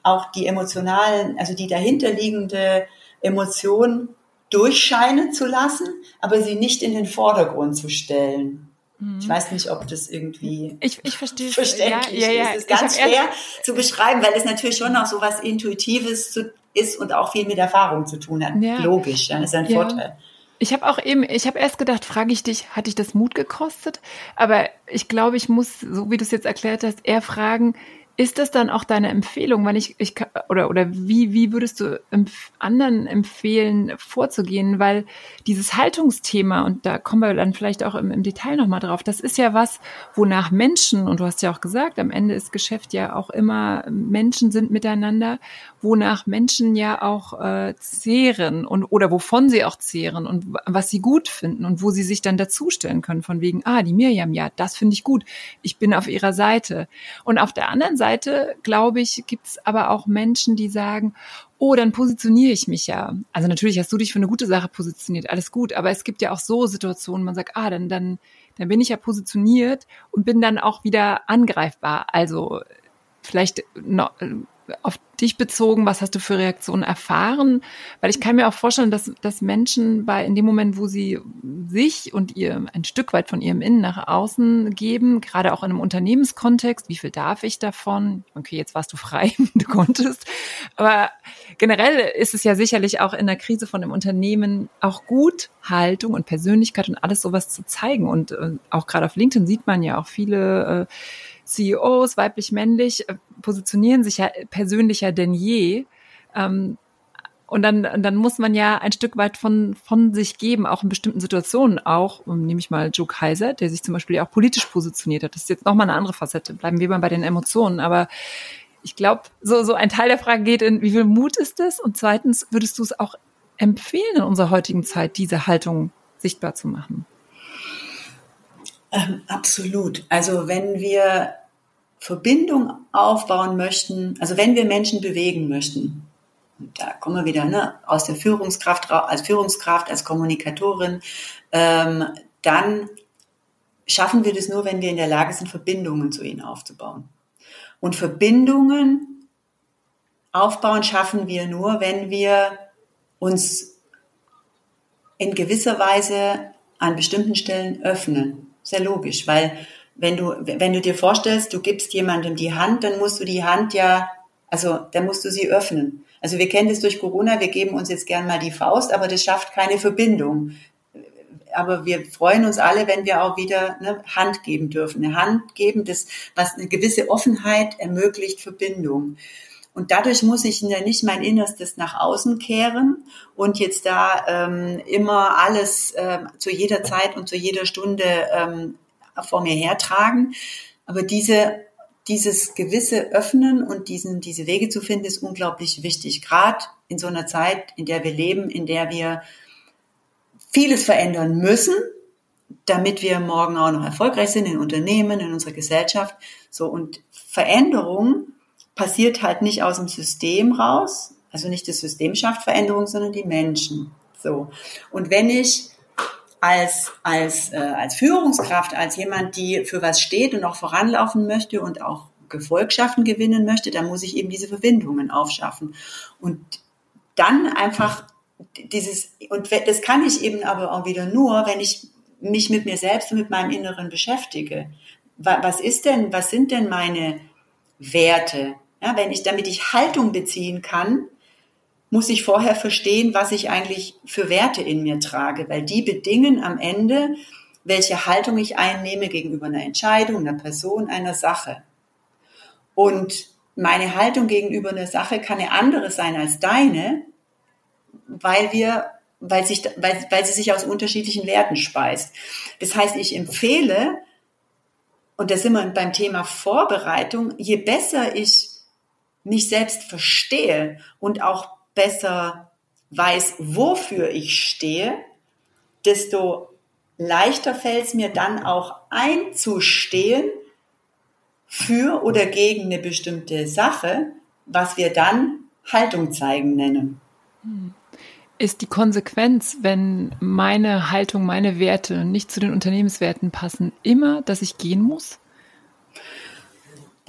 auch die emotionalen, also die dahinterliegende Emotion durchscheinen zu lassen, aber sie nicht in den Vordergrund zu stellen. Ich mhm. weiß nicht, ob das irgendwie ich, ich verstehe verständlich ja, ja, ja. ist. Es ist ganz schwer zu beschreiben, weil es natürlich schon noch so was Intuitives ist und auch viel mit Erfahrung zu tun hat. Ja. Logisch, ja, das ist ein Vorteil. Ich habe auch eben, ich habe erst gedacht, frage ich dich, hat dich das Mut gekostet? Aber ich glaube, ich muss, so wie du es jetzt erklärt hast, eher fragen, ist das dann auch deine Empfehlung, weil ich, ich oder oder wie wie würdest du empf anderen empfehlen vorzugehen, weil dieses Haltungsthema und da kommen wir dann vielleicht auch im, im Detail noch mal drauf. Das ist ja was, wonach Menschen und du hast ja auch gesagt, am Ende ist Geschäft ja auch immer Menschen sind miteinander, wonach Menschen ja auch äh, zehren und oder wovon sie auch zehren und was sie gut finden und wo sie sich dann dazustellen können von wegen ah die Mirjam ja das finde ich gut, ich bin auf ihrer Seite und auf der anderen Seite Seite, glaube ich, gibt es aber auch Menschen, die sagen, oh, dann positioniere ich mich ja. Also natürlich hast du dich für eine gute Sache positioniert, alles gut, aber es gibt ja auch so Situationen, man sagt, ah, dann, dann, dann bin ich ja positioniert und bin dann auch wieder angreifbar. Also vielleicht auf dich bezogen, was hast du für Reaktionen erfahren? Weil ich kann mir auch vorstellen, dass, dass Menschen bei, in dem Moment, wo sie sich und ihr ein Stück weit von ihrem Innen nach außen geben, gerade auch in einem Unternehmenskontext, wie viel darf ich davon? Okay, jetzt warst du frei, [laughs] du konntest. Aber generell ist es ja sicherlich auch in der Krise von einem Unternehmen auch gut, Haltung und Persönlichkeit und alles sowas zu zeigen. Und äh, auch gerade auf LinkedIn sieht man ja auch viele, äh, CEOs, weiblich-männlich, äh, positionieren sich ja persönlicher denn je. Ähm, und dann, dann muss man ja ein Stück weit von, von sich geben, auch in bestimmten Situationen auch. Nehme ich mal Joe Kaiser, der sich zum Beispiel auch politisch positioniert hat. Das ist jetzt nochmal eine andere Facette. Bleiben wir mal bei den Emotionen. Aber ich glaube, so, so ein Teil der Frage geht in, wie viel Mut ist es? Und zweitens, würdest du es auch empfehlen in unserer heutigen Zeit, diese Haltung sichtbar zu machen? Ähm, absolut. Also wenn wir Verbindung aufbauen möchten, also wenn wir Menschen bewegen möchten, da kommen wir wieder ne, aus der Führungskraft, als Führungskraft, als Kommunikatorin, ähm, dann schaffen wir das nur, wenn wir in der Lage sind, Verbindungen zu ihnen aufzubauen. Und Verbindungen aufbauen schaffen wir nur, wenn wir uns in gewisser Weise an bestimmten Stellen öffnen sehr logisch, weil wenn du, wenn du dir vorstellst, du gibst jemandem die Hand, dann musst du die Hand ja, also dann musst du sie öffnen. Also wir kennen das durch Corona, wir geben uns jetzt gern mal die Faust, aber das schafft keine Verbindung. Aber wir freuen uns alle, wenn wir auch wieder eine Hand geben dürfen. Eine Hand geben, das, was eine gewisse Offenheit ermöglicht Verbindung. Und dadurch muss ich ja nicht mein Innerstes nach außen kehren und jetzt da ähm, immer alles äh, zu jeder Zeit und zu jeder Stunde ähm, vor mir hertragen. Aber diese, dieses gewisse Öffnen und diesen, diese Wege zu finden, ist unglaublich wichtig. Gerade in so einer Zeit, in der wir leben, in der wir vieles verändern müssen, damit wir morgen auch noch erfolgreich sind in Unternehmen, in unserer Gesellschaft. So und Veränderung passiert halt nicht aus dem System raus. Also nicht das System schafft Veränderung, sondern die Menschen. So. Und wenn ich als, als, äh, als Führungskraft, als jemand, die für was steht und auch voranlaufen möchte und auch Gefolgschaften gewinnen möchte, dann muss ich eben diese Verbindungen aufschaffen. Und dann einfach dieses, und das kann ich eben aber auch wieder nur, wenn ich mich mit mir selbst und mit meinem Inneren beschäftige. Was ist denn, was sind denn meine Werte? Ja, wenn ich, damit ich Haltung beziehen kann, muss ich vorher verstehen, was ich eigentlich für Werte in mir trage, weil die bedingen am Ende, welche Haltung ich einnehme gegenüber einer Entscheidung, einer Person, einer Sache. Und meine Haltung gegenüber einer Sache kann eine andere sein als deine, weil wir, weil sich, weil, weil sie sich aus unterschiedlichen Werten speist. Das heißt, ich empfehle, und da sind wir beim Thema Vorbereitung, je besser ich mich selbst verstehe und auch besser weiß, wofür ich stehe, desto leichter fällt es mir dann auch einzustehen für oder gegen eine bestimmte Sache, was wir dann Haltung zeigen nennen. Ist die Konsequenz, wenn meine Haltung, meine Werte nicht zu den Unternehmenswerten passen, immer, dass ich gehen muss?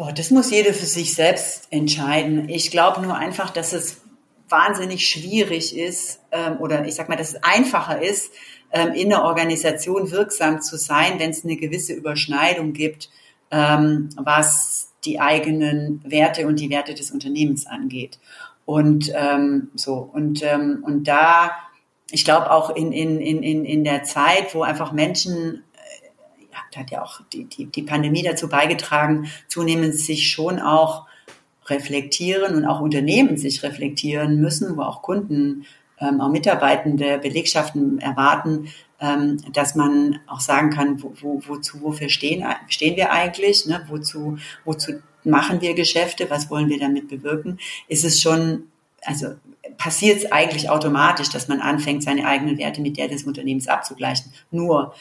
Boah, das muss jeder für sich selbst entscheiden. Ich glaube nur einfach, dass es wahnsinnig schwierig ist ähm, oder ich sag mal, dass es einfacher ist, ähm, in der Organisation wirksam zu sein, wenn es eine gewisse Überschneidung gibt, ähm, was die eigenen Werte und die Werte des Unternehmens angeht. Und ähm, so und ähm, und da, ich glaube auch in in in in der Zeit, wo einfach Menschen ja, hat ja auch die, die, die Pandemie dazu beigetragen, zunehmend sich schon auch reflektieren und auch Unternehmen sich reflektieren müssen, wo auch Kunden, ähm, auch Mitarbeitende, Belegschaften erwarten, ähm, dass man auch sagen kann, wo, wo, wozu, wofür stehen, stehen wir eigentlich, ne? wozu, wozu machen wir Geschäfte, was wollen wir damit bewirken, ist es schon, also passiert es eigentlich automatisch, dass man anfängt, seine eigenen Werte mit der des Unternehmens abzugleichen. Nur,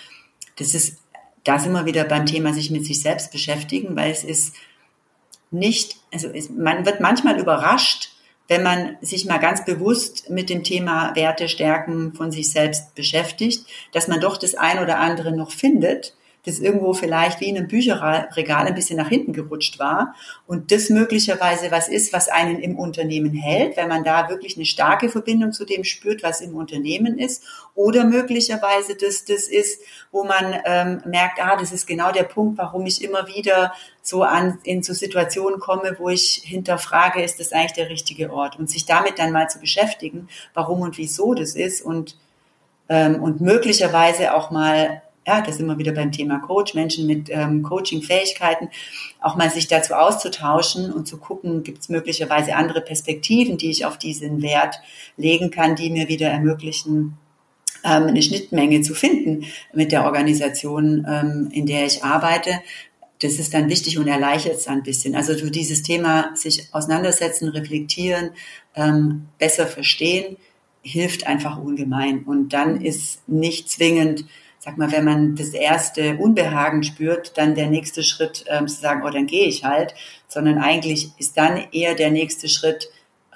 das ist, da sind wir wieder beim Thema sich mit sich selbst beschäftigen, weil es ist nicht, also ist, man wird manchmal überrascht, wenn man sich mal ganz bewusst mit dem Thema Werte, Stärken von sich selbst beschäftigt, dass man doch das ein oder andere noch findet, das irgendwo vielleicht wie in einem Bücherregal ein bisschen nach hinten gerutscht war und das möglicherweise was ist, was einen im Unternehmen hält, wenn man da wirklich eine starke Verbindung zu dem spürt, was im Unternehmen ist. Oder möglicherweise das das ist, wo man ähm, merkt, ah, das ist genau der Punkt, warum ich immer wieder so an in so Situationen komme, wo ich hinterfrage, ist das eigentlich der richtige Ort? Und sich damit dann mal zu beschäftigen, warum und wieso das ist und ähm, und möglicherweise auch mal ja, das wir wieder beim Thema Coach, Menschen mit ähm, Coaching-Fähigkeiten, auch mal sich dazu auszutauschen und zu gucken, gibt es möglicherweise andere Perspektiven, die ich auf diesen Wert legen kann, die mir wieder ermöglichen, ähm, eine Schnittmenge zu finden mit der Organisation, ähm, in der ich arbeite. Das ist dann wichtig und erleichtert es ein bisschen. Also du dieses Thema sich auseinandersetzen, reflektieren, ähm, besser verstehen, hilft einfach ungemein. Und dann ist nicht zwingend sag mal, wenn man das erste Unbehagen spürt, dann der nächste Schritt ähm, zu sagen, oh, dann gehe ich halt, sondern eigentlich ist dann eher der nächste Schritt,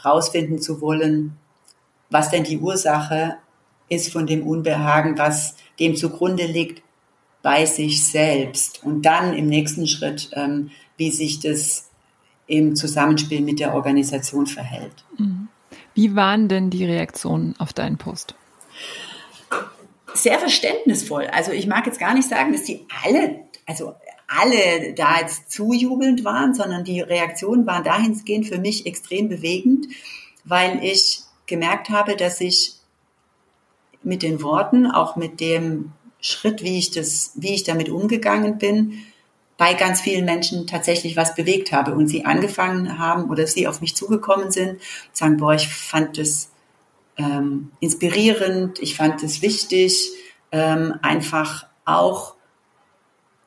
rausfinden zu wollen, was denn die Ursache ist von dem Unbehagen, was dem zugrunde liegt bei sich selbst. Und dann im nächsten Schritt, ähm, wie sich das im Zusammenspiel mit der Organisation verhält. Mhm. Wie waren denn die Reaktionen auf deinen Post? Sehr verständnisvoll. Also ich mag jetzt gar nicht sagen, dass die alle, also alle da jetzt zujubelnd waren, sondern die Reaktionen waren dahingehend für mich extrem bewegend, weil ich gemerkt habe, dass ich mit den Worten, auch mit dem Schritt, wie ich das, wie ich damit umgegangen bin, bei ganz vielen Menschen tatsächlich was bewegt habe und sie angefangen haben oder sie auf mich zugekommen sind, sagen, boah, ich fand das ähm, inspirierend, ich fand es wichtig, ähm, einfach auch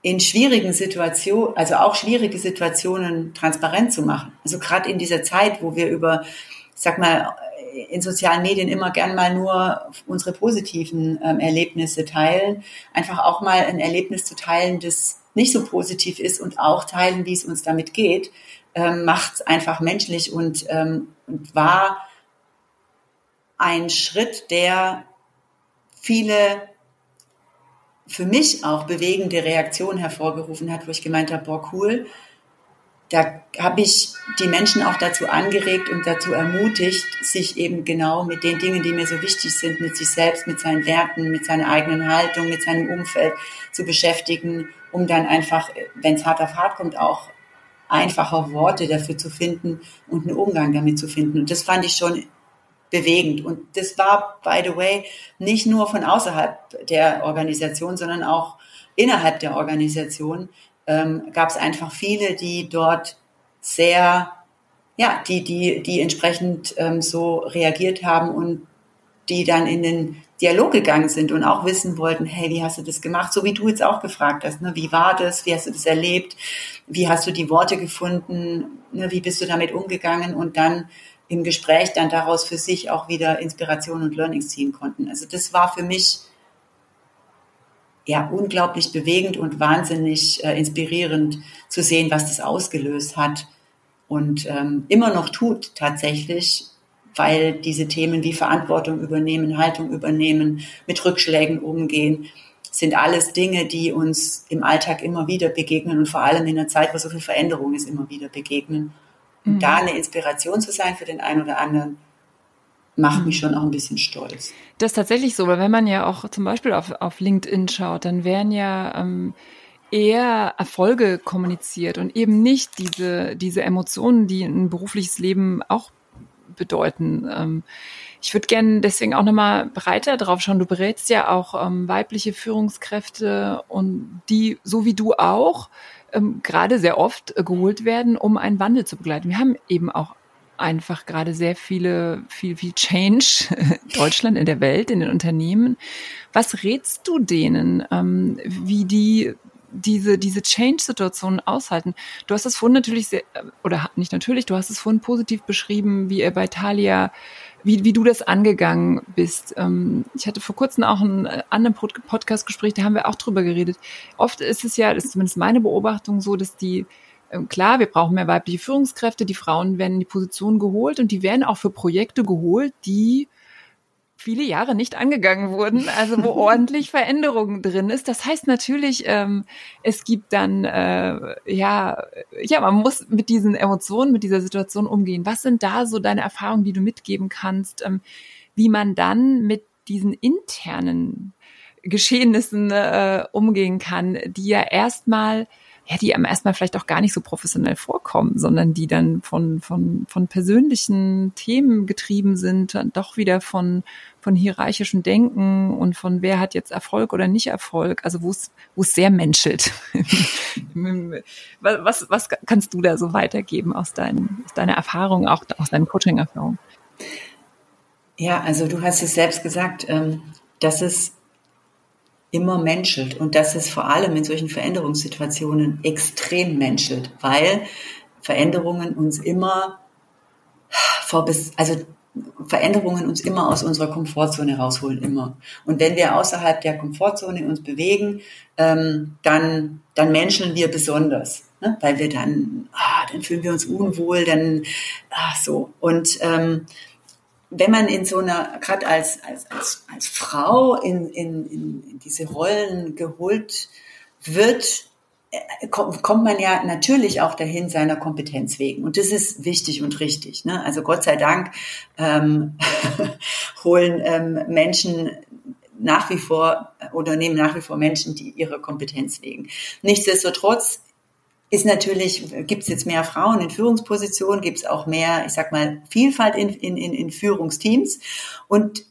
in schwierigen Situationen, also auch schwierige Situationen transparent zu machen. Also gerade in dieser Zeit, wo wir über, ich sag mal, in sozialen Medien immer gern mal nur unsere positiven ähm, Erlebnisse teilen, einfach auch mal ein Erlebnis zu teilen, das nicht so positiv ist und auch teilen, wie es uns damit geht, ähm, macht es einfach menschlich und, ähm, und war ein Schritt, der viele für mich auch bewegende Reaktionen hervorgerufen hat, wo ich gemeint habe, boah, cool, da habe ich die Menschen auch dazu angeregt und dazu ermutigt, sich eben genau mit den Dingen, die mir so wichtig sind, mit sich selbst, mit seinen Werten, mit seiner eigenen Haltung, mit seinem Umfeld zu beschäftigen, um dann einfach, wenn es hart auf hart kommt, auch einfacher Worte dafür zu finden und einen Umgang damit zu finden. Und das fand ich schon bewegend. Und das war, by the way, nicht nur von außerhalb der Organisation, sondern auch innerhalb der Organisation ähm, gab es einfach viele, die dort sehr, ja, die, die, die entsprechend ähm, so reagiert haben und die dann in den Dialog gegangen sind und auch wissen wollten, hey, wie hast du das gemacht? So wie du jetzt auch gefragt hast, ne? wie war das? Wie hast du das erlebt? Wie hast du die Worte gefunden? Ne? Wie bist du damit umgegangen? Und dann im Gespräch dann daraus für sich auch wieder Inspiration und Learnings ziehen konnten. Also das war für mich ja unglaublich bewegend und wahnsinnig äh, inspirierend zu sehen, was das ausgelöst hat und ähm, immer noch tut tatsächlich, weil diese Themen wie Verantwortung übernehmen, Haltung übernehmen, mit Rückschlägen umgehen, sind alles Dinge, die uns im Alltag immer wieder begegnen und vor allem in einer Zeit, wo so viel Veränderung ist, immer wieder begegnen. Und mhm. da eine Inspiration zu sein für den einen oder anderen, macht mich schon auch ein bisschen stolz. Das ist tatsächlich so, weil wenn man ja auch zum Beispiel auf, auf LinkedIn schaut, dann werden ja ähm, eher Erfolge kommuniziert und eben nicht diese, diese Emotionen, die ein berufliches Leben auch bedeuten. Ähm, ich würde gerne deswegen auch nochmal breiter drauf schauen. Du berätst ja auch ähm, weibliche Führungskräfte und die, so wie du auch, ähm, gerade sehr oft äh, geholt werden, um einen Wandel zu begleiten. Wir haben eben auch einfach gerade sehr viele, viel, viel Change in [laughs] Deutschland, in der Welt, in den Unternehmen. Was rätst du denen, ähm, wie die diese, diese Change-Situationen aushalten. Du hast es vorhin natürlich sehr, oder nicht natürlich, du hast es vorhin positiv beschrieben, wie ihr bei Thalia, wie, wie du das angegangen bist. Ähm, ich hatte vor kurzem auch ein äh, anderen Podcast-Gespräch, da haben wir auch drüber geredet. Oft ist es ja, das ist zumindest meine Beobachtung so, dass die, ähm, klar, wir brauchen mehr weibliche Führungskräfte, die Frauen werden in die Position geholt und die werden auch für Projekte geholt, die viele Jahre nicht angegangen wurden, also wo [laughs] ordentlich Veränderungen drin ist. Das heißt natürlich, ähm, es gibt dann äh, ja, ja, man muss mit diesen Emotionen, mit dieser Situation umgehen. Was sind da so deine Erfahrungen, die du mitgeben kannst, ähm, wie man dann mit diesen internen Geschehnissen äh, umgehen kann, die ja erstmal ja, die einem erstmal vielleicht auch gar nicht so professionell vorkommen, sondern die dann von, von, von persönlichen Themen getrieben sind, dann doch wieder von, von hierarchischem Denken und von wer hat jetzt Erfolg oder nicht Erfolg, also wo es, wo es sehr menschelt. [laughs] was, was kannst du da so weitergeben aus, deinen, aus deiner Erfahrung, auch aus deinen Coaching-Erfahrungen? Ja, also du hast es selbst gesagt, ähm, dass es immer menschelt und dass es vor allem in solchen Veränderungssituationen extrem menschelt, weil Veränderungen uns immer vor bis, also Veränderungen uns immer aus unserer Komfortzone rausholen, immer. Und wenn wir außerhalb der Komfortzone uns bewegen, ähm, dann, dann menscheln wir besonders, ne? weil wir dann, ah, dann fühlen wir uns unwohl, dann, ach so. Und ähm, wenn man in so einer, gerade als, als, als, als Frau in, in, in diese Rollen geholt wird, äh, kommt man ja natürlich auch dahin seiner Kompetenz wegen. Und das ist wichtig und richtig. Ne? Also Gott sei Dank ähm, [laughs] holen ähm, Menschen nach wie vor oder nehmen nach wie vor Menschen, die ihre Kompetenz wegen. Nichtsdestotrotz ist natürlich, gibt es jetzt mehr Frauen in Führungspositionen, gibt es auch mehr, ich sag mal, Vielfalt in, in, in Führungsteams und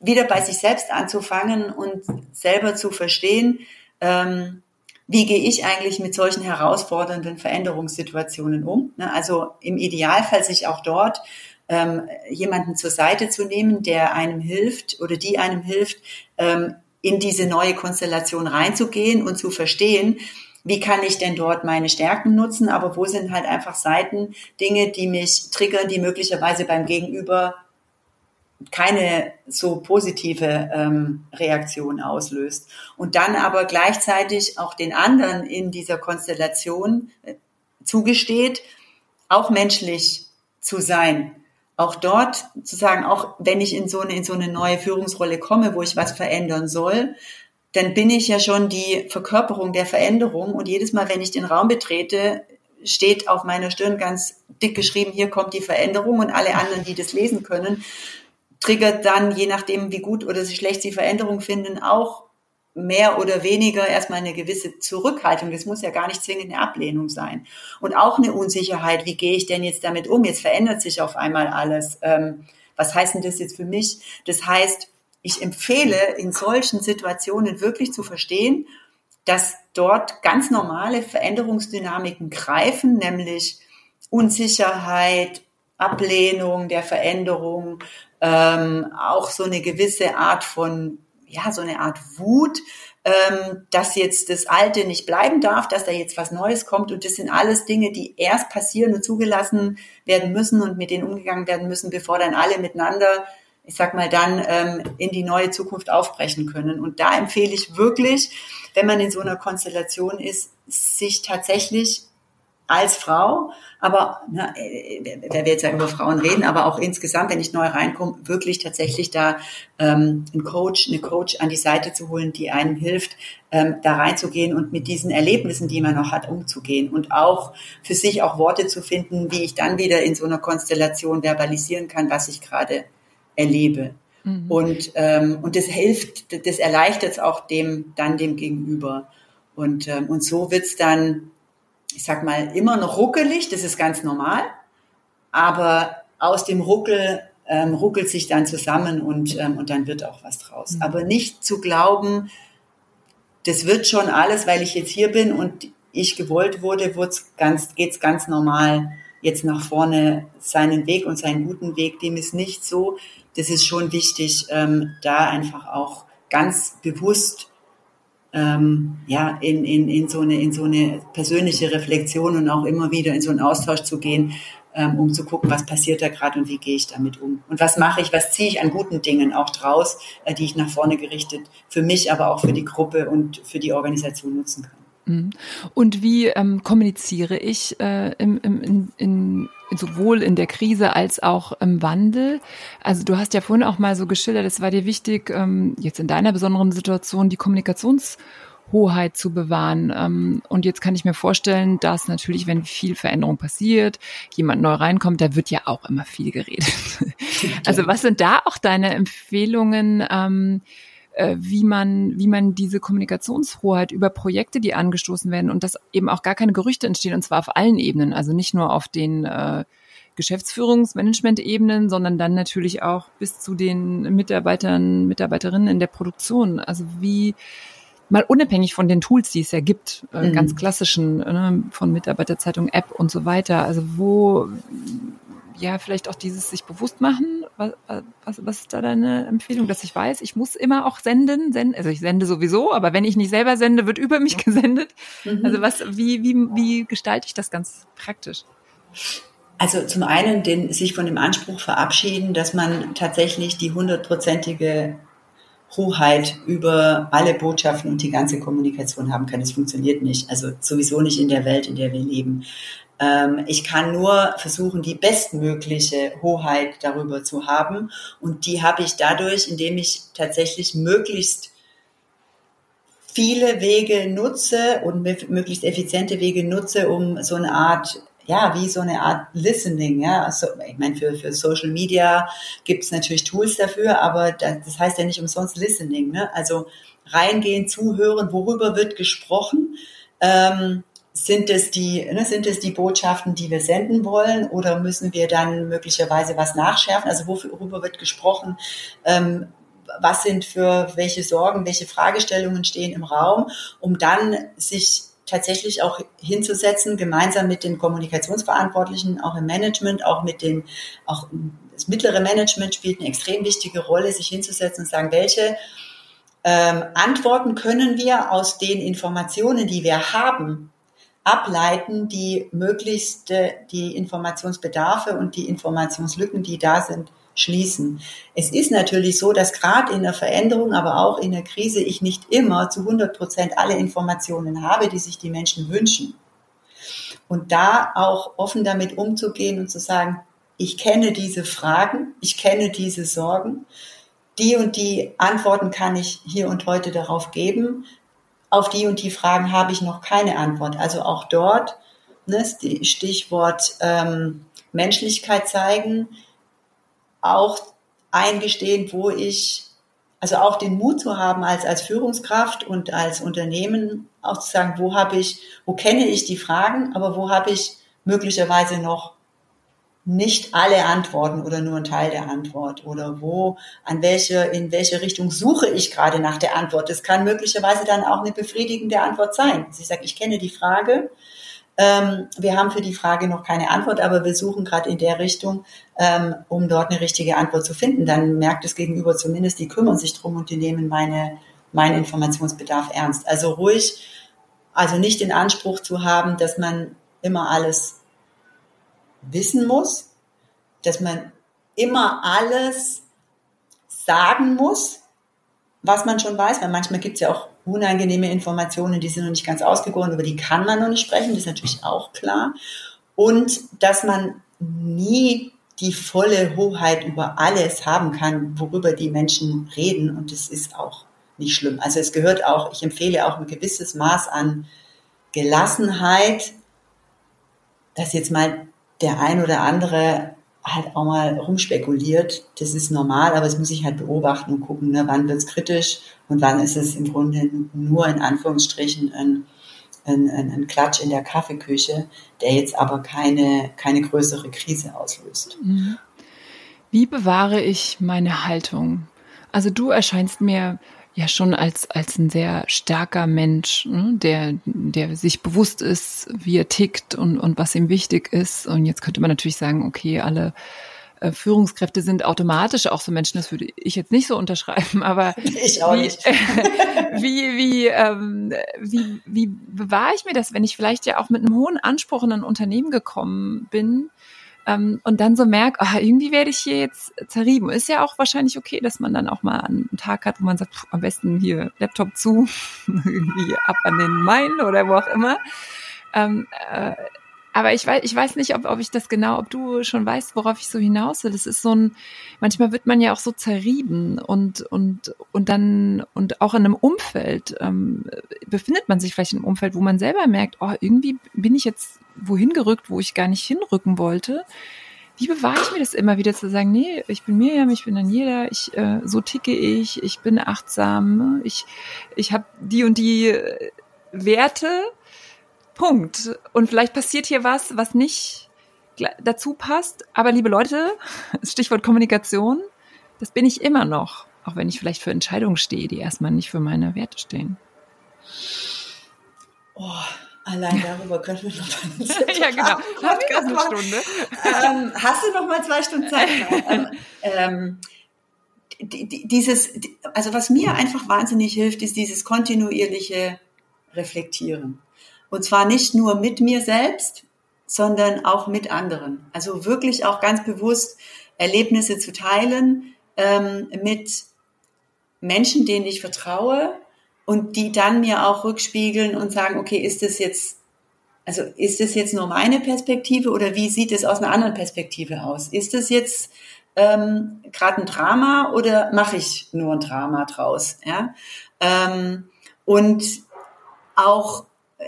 wieder bei sich selbst anzufangen und selber zu verstehen, ähm, wie gehe ich eigentlich mit solchen herausfordernden Veränderungssituationen um. Ne? Also im Idealfall sich auch dort ähm, jemanden zur Seite zu nehmen, der einem hilft oder die einem hilft, ähm, in diese neue Konstellation reinzugehen und zu verstehen, wie kann ich denn dort meine Stärken nutzen, aber wo sind halt einfach Seiten, Dinge, die mich triggern, die möglicherweise beim Gegenüber keine so positive ähm, Reaktion auslöst. Und dann aber gleichzeitig auch den anderen in dieser Konstellation äh, zugesteht, auch menschlich zu sein. Auch dort zu sagen, auch wenn ich in so eine, in so eine neue Führungsrolle komme, wo ich was verändern soll, dann bin ich ja schon die Verkörperung der Veränderung. Und jedes Mal, wenn ich den Raum betrete, steht auf meiner Stirn ganz dick geschrieben, hier kommt die Veränderung und alle anderen, die das lesen können, triggert dann, je nachdem, wie gut oder wie schlecht sie Veränderung finden, auch mehr oder weniger erstmal eine gewisse Zurückhaltung. Das muss ja gar nicht zwingend eine Ablehnung sein. Und auch eine Unsicherheit, wie gehe ich denn jetzt damit um? Jetzt verändert sich auf einmal alles. Ähm, was heißt denn das jetzt für mich? Das heißt, ich empfehle in solchen Situationen wirklich zu verstehen, dass dort ganz normale Veränderungsdynamiken greifen, nämlich Unsicherheit, Ablehnung der Veränderung, ähm, auch so eine gewisse Art von, ja, so eine Art Wut, ähm, dass jetzt das Alte nicht bleiben darf, dass da jetzt was Neues kommt. Und das sind alles Dinge, die erst passieren und zugelassen werden müssen und mit denen umgegangen werden müssen, bevor dann alle miteinander ich sag mal, dann ähm, in die neue Zukunft aufbrechen können. Und da empfehle ich wirklich, wenn man in so einer Konstellation ist, sich tatsächlich als Frau, aber na, äh, wer will jetzt ja über Frauen reden, aber auch insgesamt, wenn ich neu reinkomme, wirklich tatsächlich da ähm, einen Coach, eine Coach an die Seite zu holen, die einem hilft, ähm, da reinzugehen und mit diesen Erlebnissen, die man noch hat, umzugehen und auch für sich auch Worte zu finden, wie ich dann wieder in so einer Konstellation verbalisieren kann, was ich gerade erlebe. Mhm. Und, ähm, und das hilft, das erleichtert es auch dem, dann dem Gegenüber. Und, ähm, und so wird's dann ich sag mal, immer noch ruckelig, das ist ganz normal, aber aus dem Ruckel ähm, ruckelt sich dann zusammen und, ähm, und dann wird auch was draus. Mhm. Aber nicht zu glauben, das wird schon alles, weil ich jetzt hier bin und ich gewollt wurde, ganz, geht's ganz normal jetzt nach vorne seinen Weg und seinen guten Weg, dem ist nicht so. Das ist schon wichtig, ähm, da einfach auch ganz bewusst ähm, ja, in, in, in, so eine, in so eine persönliche Reflexion und auch immer wieder in so einen Austausch zu gehen, ähm, um zu gucken, was passiert da gerade und wie gehe ich damit um. Und was mache ich, was ziehe ich an guten Dingen auch draus, äh, die ich nach vorne gerichtet für mich, aber auch für die Gruppe und für die Organisation nutzen kann. Mhm. Und wie ähm, kommuniziere ich äh, im, im, in, in, sowohl in der Krise als auch im Wandel? Also du hast ja vorhin auch mal so geschildert, es war dir wichtig, ähm, jetzt in deiner besonderen Situation die Kommunikationshoheit zu bewahren. Ähm, und jetzt kann ich mir vorstellen, dass natürlich, wenn viel Veränderung passiert, jemand neu reinkommt, da wird ja auch immer viel geredet. [laughs] also was sind da auch deine Empfehlungen? Äh, wie man, wie man diese Kommunikationshoheit über Projekte, die angestoßen werden und dass eben auch gar keine Gerüchte entstehen und zwar auf allen Ebenen, also nicht nur auf den äh, Geschäftsführungsmanagement-Ebenen, sondern dann natürlich auch bis zu den Mitarbeitern, Mitarbeiterinnen in der Produktion. Also wie mal unabhängig von den Tools, die es ja gibt, äh, mhm. ganz klassischen, äh, von Mitarbeiterzeitung, App und so weiter. Also wo ja, vielleicht auch dieses sich bewusst machen. Was, was, was ist da deine Empfehlung, dass ich weiß, ich muss immer auch senden, senden, also ich sende sowieso, aber wenn ich nicht selber sende, wird über mich [laughs] gesendet. Mhm. Also was, wie, wie, wie gestalte ich das ganz praktisch? Also zum einen den, sich von dem Anspruch verabschieden, dass man tatsächlich die hundertprozentige Hoheit über alle Botschaften und die ganze Kommunikation haben kann. Das funktioniert nicht. Also sowieso nicht in der Welt, in der wir leben. Ähm, ich kann nur versuchen, die bestmögliche Hoheit darüber zu haben. Und die habe ich dadurch, indem ich tatsächlich möglichst viele Wege nutze und möglichst effiziente Wege nutze, um so eine Art ja, wie so eine Art Listening, ja. Also, ich meine, für, für Social Media gibt es natürlich Tools dafür, aber das heißt ja nicht umsonst Listening, ne? Also reingehen, zuhören, worüber wird gesprochen, ähm, sind es die, ne, sind es die Botschaften, die wir senden wollen, oder müssen wir dann möglicherweise was nachschärfen? Also worüber wird gesprochen? Ähm, was sind für welche Sorgen, welche Fragestellungen stehen im Raum, um dann sich tatsächlich auch hinzusetzen, gemeinsam mit den Kommunikationsverantwortlichen, auch im Management, auch mit den, auch das mittlere Management spielt eine extrem wichtige Rolle, sich hinzusetzen und sagen, welche ähm, Antworten können wir aus den Informationen, die wir haben, ableiten, die möglichst die Informationsbedarfe und die Informationslücken, die da sind, schließen. Es ist natürlich so, dass gerade in der Veränderung, aber auch in der Krise ich nicht immer zu 100 Prozent alle Informationen habe, die sich die Menschen wünschen. Und da auch offen damit umzugehen und zu sagen, ich kenne diese Fragen, ich kenne diese Sorgen, die und die Antworten kann ich hier und heute darauf geben auf die und die Fragen habe ich noch keine Antwort. Also auch dort, ne, Stichwort ähm, Menschlichkeit zeigen, auch eingestehen, wo ich, also auch den Mut zu haben, als, als Führungskraft und als Unternehmen auch zu sagen, wo habe ich, wo kenne ich die Fragen, aber wo habe ich möglicherweise noch nicht alle Antworten oder nur ein Teil der Antwort oder wo, an welche, in welche Richtung suche ich gerade nach der Antwort. Das kann möglicherweise dann auch eine befriedigende Antwort sein. Ich sage, ich kenne die Frage, wir haben für die Frage noch keine Antwort, aber wir suchen gerade in der Richtung, ähm, um dort eine richtige Antwort zu finden. Dann merkt es Gegenüber zumindest, die kümmern sich drum und die nehmen meine, meinen Informationsbedarf ernst. Also ruhig, also nicht den Anspruch zu haben, dass man immer alles wissen muss, dass man immer alles sagen muss, was man schon weiß, weil manchmal gibt es ja auch unangenehme Informationen, die sind noch nicht ganz ausgegoren, über die kann man noch nicht sprechen, das ist natürlich auch klar. Und dass man nie die volle Hoheit über alles haben kann, worüber die Menschen reden. Und das ist auch nicht schlimm. Also es gehört auch, ich empfehle auch ein gewisses Maß an Gelassenheit, dass jetzt mal der ein oder andere halt auch mal rumspekuliert. Das ist normal, aber es muss ich halt beobachten und gucken, ne, wann wird's kritisch und wann ist es im Grunde nur in Anführungsstrichen ein, ein, ein, ein Klatsch in der Kaffeeküche, der jetzt aber keine, keine größere Krise auslöst. Mhm. Wie bewahre ich meine Haltung? Also du erscheinst mir ja schon als, als ein sehr starker Mensch, ne? der, der sich bewusst ist, wie er tickt und, und was ihm wichtig ist. Und jetzt könnte man natürlich sagen, okay, alle äh, Führungskräfte sind automatisch auch so Menschen, das würde ich jetzt nicht so unterschreiben, [laughs] aber ich auch wie, nicht. [laughs] wie, wie, ähm, wie, wie bewahre ich mir das, wenn ich vielleicht ja auch mit einem hohen Anspruch in ein Unternehmen gekommen bin, ähm, und dann so merke, ah, irgendwie werde ich hier jetzt zerrieben. Ist ja auch wahrscheinlich okay, dass man dann auch mal einen Tag hat, wo man sagt, pff, am besten hier Laptop zu, [laughs] irgendwie ab an den Main oder wo auch immer. Ähm, äh, aber ich weiß, ich weiß nicht, ob, ob ich das genau, ob du schon weißt, worauf ich so hinaus will. Das ist so ein, manchmal wird man ja auch so zerrieben und, und, und dann, und auch in einem Umfeld, ähm, befindet man sich vielleicht in einem Umfeld, wo man selber merkt, oh, irgendwie bin ich jetzt wohin gerückt, wo ich gar nicht hinrücken wollte. Wie bewahre ich mir das immer wieder zu sagen, nee, ich bin Miriam, ich bin Daniela, ich, äh, so ticke ich, ich bin achtsam, ich, ich habe die und die äh, Werte, Punkt. Und vielleicht passiert hier was, was nicht dazu passt. Aber liebe Leute, [laughs] Stichwort Kommunikation, das bin ich immer noch. Auch wenn ich vielleicht für Entscheidungen stehe, die erstmal nicht für meine Werte stehen. Oh, allein darüber können wir noch eine [laughs] Ja, genau. Podcast eine Stunde. Ähm, hast du noch mal zwei Stunden Zeit? ähm, ähm, dieses, also was mir einfach wahnsinnig hilft, ist dieses kontinuierliche Reflektieren. Und zwar nicht nur mit mir selbst, sondern auch mit anderen. Also wirklich auch ganz bewusst Erlebnisse zu teilen ähm, mit Menschen, denen ich vertraue und die dann mir auch rückspiegeln und sagen, okay, ist das jetzt, also ist das jetzt nur meine Perspektive oder wie sieht es aus einer anderen Perspektive aus? Ist das jetzt ähm, gerade ein Drama oder mache ich nur ein Drama draus? Ja? Ähm, und auch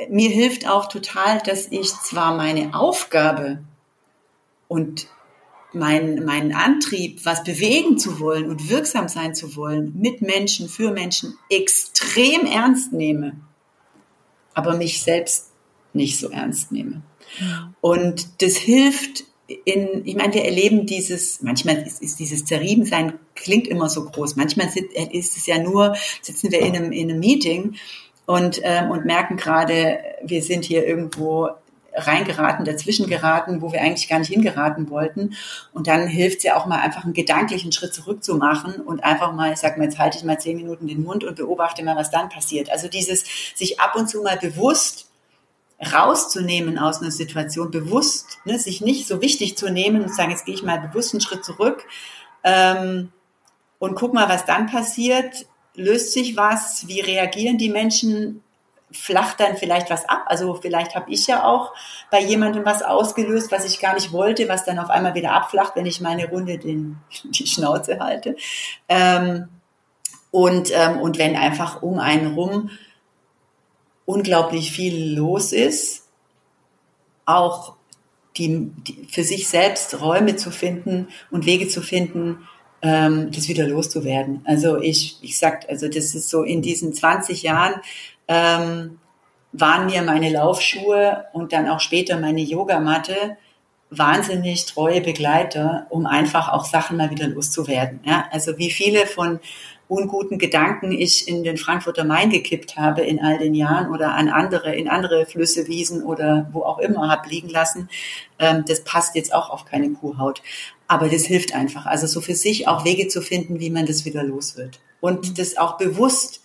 mir hilft auch total, dass ich zwar meine Aufgabe und mein, meinen Antrieb, was bewegen zu wollen und wirksam sein zu wollen, mit Menschen, für Menschen, extrem ernst nehme, aber mich selbst nicht so ernst nehme. Und das hilft in, ich meine, wir erleben dieses, manchmal ist, ist dieses Zerriebensein, klingt immer so groß. Manchmal ist es ja nur, sitzen wir in einem, in einem Meeting und, ähm, und merken gerade, wir sind hier irgendwo reingeraten, dazwischen geraten, wo wir eigentlich gar nicht hingeraten wollten. Und dann hilft es ja auch mal einfach einen gedanklichen Schritt zurück zu machen und einfach mal, ich sag mal, jetzt halte ich mal zehn Minuten den Mund und beobachte mal, was dann passiert. Also dieses sich ab und zu mal bewusst rauszunehmen aus einer Situation, bewusst, ne, sich nicht so wichtig zu nehmen und sagen, jetzt gehe ich mal bewusst einen Schritt zurück ähm, und guck mal, was dann passiert löst sich was? Wie reagieren die Menschen? Flacht dann vielleicht was ab? Also vielleicht habe ich ja auch bei jemandem was ausgelöst, was ich gar nicht wollte, was dann auf einmal wieder abflacht, wenn ich meine Runde den, [laughs] die Schnauze halte. Ähm, und, ähm, und wenn einfach um einen rum unglaublich viel los ist, auch die, die, für sich selbst Räume zu finden und Wege zu finden, ähm, das wieder loszuwerden. Also ich, ich sag, also das ist so in diesen 20 Jahren ähm, waren mir meine Laufschuhe und dann auch später meine Yogamatte wahnsinnig treue Begleiter, um einfach auch Sachen mal wieder loszuwerden. Ja, also wie viele von unguten Gedanken ich in den Frankfurter Main gekippt habe in all den Jahren oder an andere, in andere Flüsse, Wiesen oder wo auch immer habe liegen lassen, ähm, das passt jetzt auch auf keine Kuhhaut. Aber das hilft einfach. Also so für sich auch Wege zu finden, wie man das wieder los wird. Und das auch bewusst,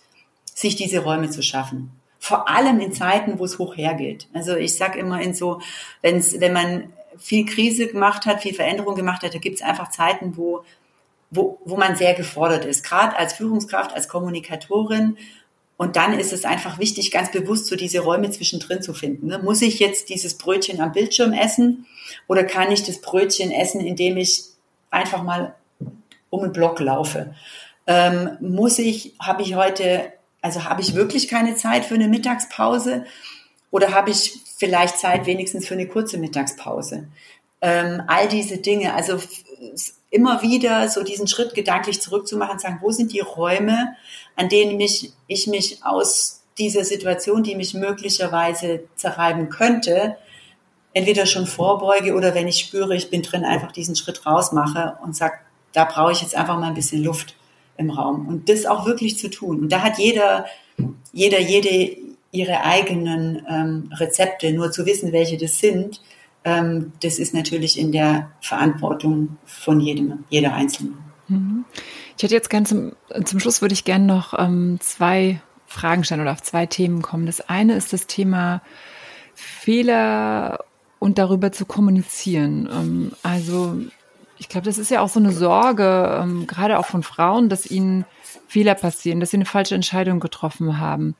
sich diese Räume zu schaffen. Vor allem in Zeiten, wo es hoch hergeht. Also ich sag immer in so, wenn's, wenn man viel Krise gemacht hat, viel Veränderung gemacht hat, da gibt es einfach Zeiten, wo wo, wo man sehr gefordert ist, gerade als Führungskraft, als Kommunikatorin. Und dann ist es einfach wichtig, ganz bewusst so diese Räume zwischendrin zu finden. Ne? Muss ich jetzt dieses Brötchen am Bildschirm essen oder kann ich das Brötchen essen, indem ich einfach mal um einen Block laufe? Ähm, muss ich, habe ich heute, also habe ich wirklich keine Zeit für eine Mittagspause oder habe ich vielleicht Zeit wenigstens für eine kurze Mittagspause? Ähm, all diese Dinge, also immer wieder so diesen Schritt gedanklich zurückzumachen, sagen, wo sind die Räume, an denen mich, ich mich aus dieser Situation, die mich möglicherweise zerreiben könnte, entweder schon vorbeuge oder wenn ich spüre, ich bin drin, einfach diesen Schritt rausmache und sage, da brauche ich jetzt einfach mal ein bisschen Luft im Raum. Und das auch wirklich zu tun. Und da hat jeder, jeder, jede ihre eigenen ähm, Rezepte, nur zu wissen, welche das sind, ähm, das ist natürlich in der Verantwortung von jedem, jeder Einzelnen. Mhm. Ich hätte jetzt gerne zum, zum Schluss würde ich gerne noch ähm, zwei Fragen stellen oder auf zwei Themen kommen. Das eine ist das Thema Fehler und darüber zu kommunizieren. Ähm, also ich glaube, das ist ja auch so eine Sorge, ähm, gerade auch von Frauen, dass ihnen Fehler passieren, dass sie eine falsche Entscheidung getroffen haben.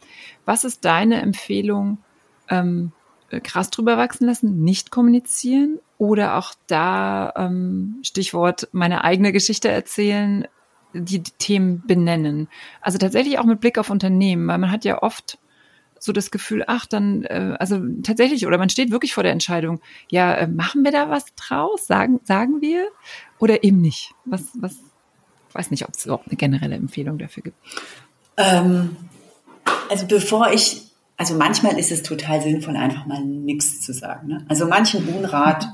Was ist deine Empfehlung, ähm, krass drüber wachsen lassen, nicht kommunizieren oder auch da ähm, Stichwort meine eigene Geschichte erzählen, die, die Themen benennen. Also tatsächlich auch mit Blick auf Unternehmen, weil man hat ja oft so das Gefühl, ach, dann, äh, also tatsächlich, oder man steht wirklich vor der Entscheidung, ja, äh, machen wir da was draus? Sagen, sagen wir? Oder eben nicht? Was, was, weiß nicht, ob es überhaupt eine generelle Empfehlung dafür gibt. Ähm, also bevor ich also manchmal ist es total sinnvoll, einfach mal nichts zu sagen. Ne? Also manchen Unrat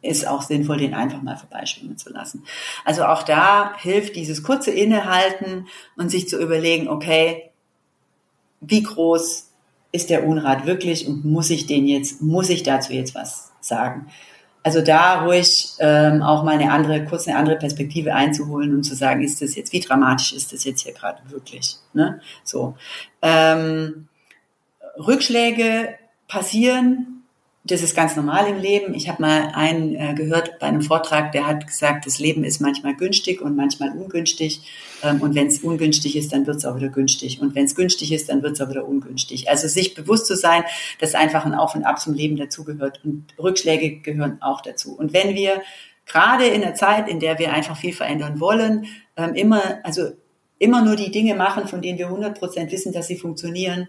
ist auch sinnvoll, den einfach mal vorbeischwimmen zu lassen. Also auch da hilft dieses kurze Innehalten und sich zu überlegen, okay, wie groß ist der Unrat wirklich und muss ich den jetzt, muss ich dazu jetzt was sagen? Also da ruhig ähm, auch mal eine andere, kurz eine andere Perspektive einzuholen und zu sagen, ist das jetzt, wie dramatisch ist das jetzt hier gerade wirklich? Ne? So. Ähm, Rückschläge passieren. Das ist ganz normal im Leben. Ich habe mal einen äh, gehört bei einem Vortrag, der hat gesagt, das Leben ist manchmal günstig und manchmal ungünstig. Ähm, und wenn es ungünstig ist, dann wird es auch wieder günstig. Und wenn es günstig ist, dann wird es auch wieder ungünstig. Also sich bewusst zu sein, dass einfach ein Auf und Ab zum Leben dazugehört. Und Rückschläge gehören auch dazu. Und wenn wir gerade in der Zeit, in der wir einfach viel verändern wollen, ähm, immer, also immer nur die Dinge machen, von denen wir 100 Prozent wissen, dass sie funktionieren,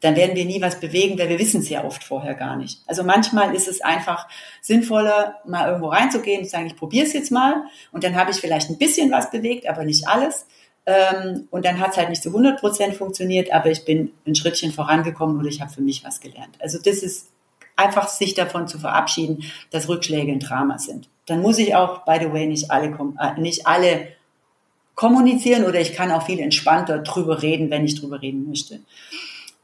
dann werden wir nie was bewegen, weil wir wissen es ja oft vorher gar nicht. Also manchmal ist es einfach sinnvoller, mal irgendwo reinzugehen und zu sagen, ich probiere es jetzt mal und dann habe ich vielleicht ein bisschen was bewegt, aber nicht alles. Ähm, und dann hat es halt nicht zu 100 Prozent funktioniert, aber ich bin ein Schrittchen vorangekommen oder ich habe für mich was gelernt. Also das ist einfach sich davon zu verabschieden, dass Rückschläge ein Drama sind. Dann muss ich auch, by the way, nicht alle, äh, nicht alle kommunizieren oder ich kann auch viel entspannter drüber reden, wenn ich drüber reden möchte.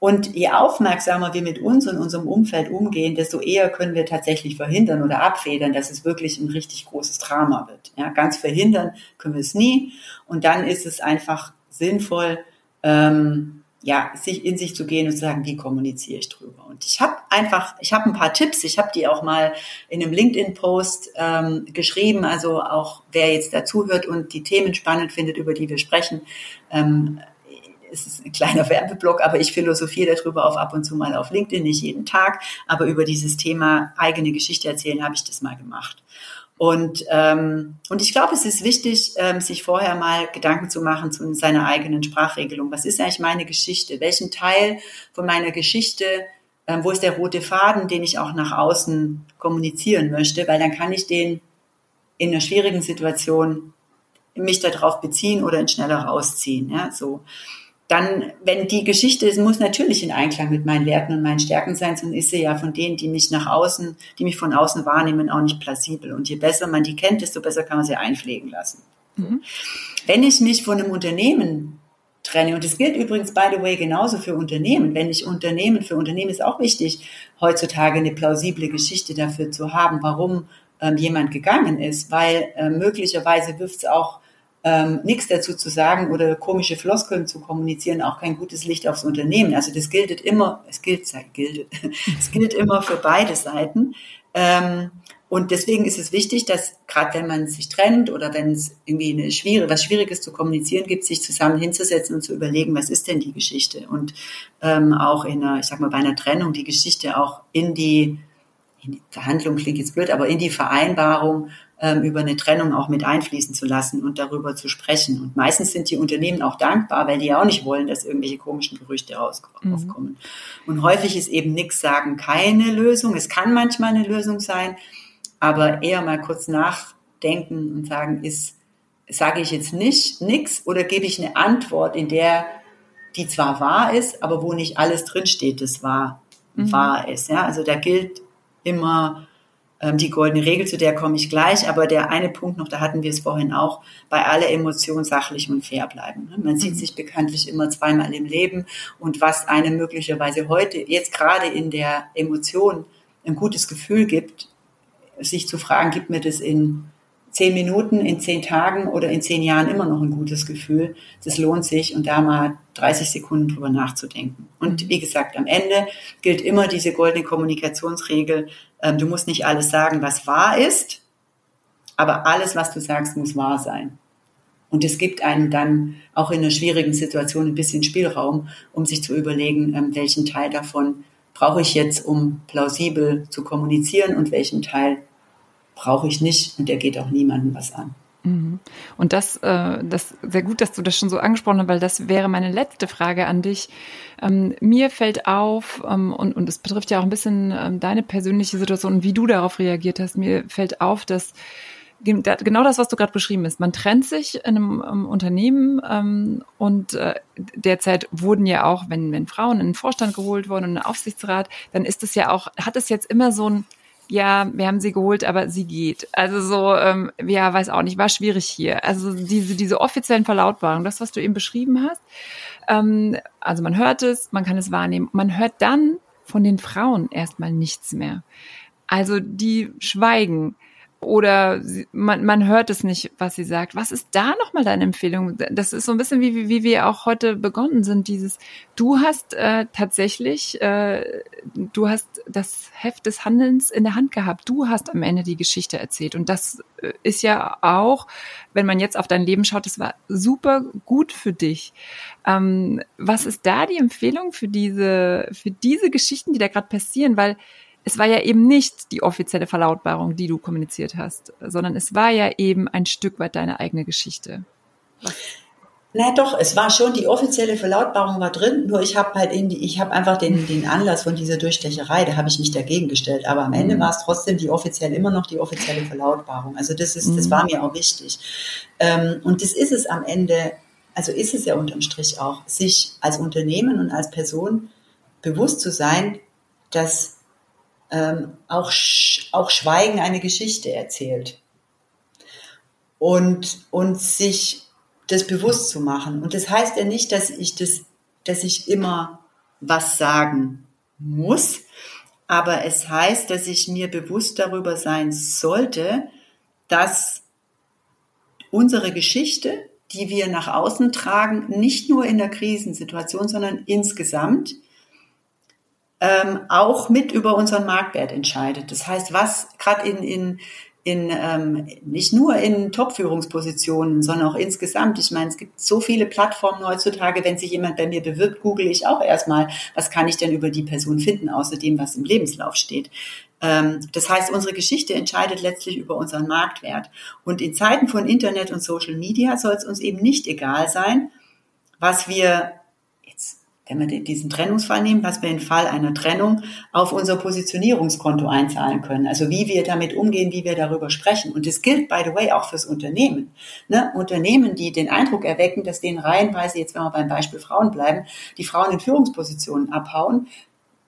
Und je aufmerksamer wir mit uns und unserem Umfeld umgehen, desto eher können wir tatsächlich verhindern oder abfedern, dass es wirklich ein richtig großes Drama wird. Ja, ganz verhindern können wir es nie. Und dann ist es einfach sinnvoll, ähm, ja, sich in sich zu gehen und zu sagen, wie kommuniziere ich drüber. Und ich habe einfach, ich habe ein paar Tipps, ich habe die auch mal in einem LinkedIn-Post ähm, geschrieben. Also auch wer jetzt dazuhört und die Themen spannend findet, über die wir sprechen, ähm, es ist ein kleiner Werbeblock, aber ich philosophiere darüber auf ab und zu mal auf LinkedIn, nicht jeden Tag, aber über dieses Thema eigene Geschichte erzählen habe ich das mal gemacht. Und, ähm, und ich glaube, es ist wichtig, ähm, sich vorher mal Gedanken zu machen zu seiner eigenen Sprachregelung. Was ist eigentlich meine Geschichte? Welchen Teil von meiner Geschichte, ähm, wo ist der rote Faden, den ich auch nach außen kommunizieren möchte? Weil dann kann ich den in einer schwierigen Situation mich darauf beziehen oder ihn schneller rausziehen. Ja, so dann, wenn die Geschichte ist, muss natürlich in Einklang mit meinen Werten und meinen Stärken sein, sonst ist sie ja von denen, die mich nach außen, die mich von außen wahrnehmen, auch nicht plausibel. Und je besser man die kennt, desto besser kann man sie einpflegen lassen. Mhm. Wenn ich mich von einem Unternehmen trenne, und das gilt übrigens, by the way, genauso für Unternehmen, wenn ich Unternehmen, für Unternehmen ist auch wichtig, heutzutage eine plausible Geschichte dafür zu haben, warum ähm, jemand gegangen ist, weil äh, möglicherweise wirft es auch ähm, nichts dazu zu sagen oder komische Floskeln zu kommunizieren, auch kein gutes Licht aufs Unternehmen. Also das gilt immer, es gilt, gilt, [laughs] es gilt immer für beide Seiten. Ähm, und deswegen ist es wichtig, dass gerade wenn man sich trennt oder wenn es irgendwie eine schwierige, was Schwieriges zu kommunizieren gibt, sich zusammen hinzusetzen und zu überlegen, was ist denn die Geschichte? Und ähm, auch in einer, ich sag mal, bei einer Trennung die Geschichte auch in die, in die Verhandlung klingt jetzt blöd, aber in die Vereinbarung ähm, über eine Trennung auch mit einfließen zu lassen und darüber zu sprechen. Und meistens sind die Unternehmen auch dankbar, weil die ja auch nicht wollen, dass irgendwelche komischen Gerüchte mhm. aufkommen. Und häufig ist eben nichts sagen keine Lösung. Es kann manchmal eine Lösung sein, aber eher mal kurz nachdenken und sagen, ist, sage ich jetzt nicht nichts oder gebe ich eine Antwort, in der die zwar wahr ist, aber wo nicht alles drinsteht, das wahr, mhm. wahr ist. Ja? Also da gilt immer die goldene Regel, zu der komme ich gleich, aber der eine Punkt noch, da hatten wir es vorhin auch, bei aller Emotion sachlich und fair bleiben. Ne? Man sieht mhm. sich bekanntlich immer zweimal im Leben und was einem möglicherweise heute, jetzt gerade in der Emotion, ein gutes Gefühl gibt, sich zu fragen, gibt mir das in zehn Minuten, in zehn Tagen oder in zehn Jahren immer noch ein gutes Gefühl. Das lohnt sich und da mal 30 Sekunden drüber nachzudenken. Und wie gesagt, am Ende gilt immer diese goldene Kommunikationsregel. Ähm, du musst nicht alles sagen, was wahr ist, aber alles, was du sagst, muss wahr sein. Und es gibt einem dann auch in einer schwierigen Situation ein bisschen Spielraum, um sich zu überlegen, ähm, welchen Teil davon brauche ich jetzt, um plausibel zu kommunizieren und welchen Teil brauche ich nicht und der geht auch niemandem was an. Mhm. Und das, äh, das sehr gut, dass du das schon so angesprochen hast, weil das wäre meine letzte Frage an dich. Ähm, mir fällt auf, ähm, und, und es betrifft ja auch ein bisschen ähm, deine persönliche Situation und wie du darauf reagiert hast, mir fällt auf, dass genau das, was du gerade beschrieben hast. Man trennt sich in einem Unternehmen und äh, derzeit wurden ja auch, wenn, wenn Frauen in den Vorstand geholt wurden und in den Aufsichtsrat, dann ist es ja auch, hat es jetzt immer so ein ja, wir haben sie geholt, aber sie geht. Also so, ähm, ja, weiß auch nicht, war schwierig hier. Also diese, diese offiziellen Verlautbarungen, das, was du eben beschrieben hast, ähm, also man hört es, man kann es wahrnehmen. Man hört dann von den Frauen erstmal nichts mehr. Also die schweigen oder sie, man, man hört es nicht, was sie sagt. Was ist da nochmal deine Empfehlung? Das ist so ein bisschen wie, wie, wie wir auch heute begonnen sind, dieses, du hast äh, tatsächlich, äh, du hast das Heft des Handelns in der Hand gehabt. Du hast am Ende die Geschichte erzählt. Und das äh, ist ja auch, wenn man jetzt auf dein Leben schaut, das war super gut für dich. Ähm, was ist da die Empfehlung für diese, für diese Geschichten, die da gerade passieren? Weil es war ja eben nicht die offizielle Verlautbarung, die du kommuniziert hast, sondern es war ja eben ein Stück weit deine eigene Geschichte. Was? Na doch, es war schon die offizielle Verlautbarung war drin, nur ich habe halt in die, ich habe einfach den, den Anlass von dieser Durchstecherei, da habe ich nicht dagegen gestellt, aber am Ende mhm. war es trotzdem die offizielle, immer noch die offizielle Verlautbarung. Also das ist, das mhm. war mir auch wichtig. Ähm, und das ist es am Ende, also ist es ja unterm Strich auch, sich als Unternehmen und als Person bewusst zu sein, dass ähm, auch, auch Schweigen eine Geschichte erzählt. Und, und sich das bewusst zu machen. Und das heißt ja nicht, dass ich das, dass ich immer was sagen muss, aber es heißt, dass ich mir bewusst darüber sein sollte, dass unsere Geschichte, die wir nach außen tragen, nicht nur in der Krisensituation, sondern insgesamt ähm, auch mit über unseren Marktwert entscheidet. Das heißt, was gerade in, in, in ähm, nicht nur in Top-Führungspositionen, sondern auch insgesamt. Ich meine, es gibt so viele Plattformen heutzutage, wenn sich jemand bei mir bewirbt, google ich auch erstmal, was kann ich denn über die Person finden, außer dem, was im Lebenslauf steht. Ähm, das heißt, unsere Geschichte entscheidet letztlich über unseren Marktwert. Und in Zeiten von Internet und Social Media soll es uns eben nicht egal sein, was wir wenn wir diesen Trennungsfall nehmen, was wir im Fall einer Trennung auf unser Positionierungskonto einzahlen können. Also wie wir damit umgehen, wie wir darüber sprechen. Und das gilt, by the way, auch fürs Unternehmen. Ne? Unternehmen, die den Eindruck erwecken, dass denen reihenweise, jetzt wenn wir beim Beispiel Frauen bleiben, die Frauen in Führungspositionen abhauen,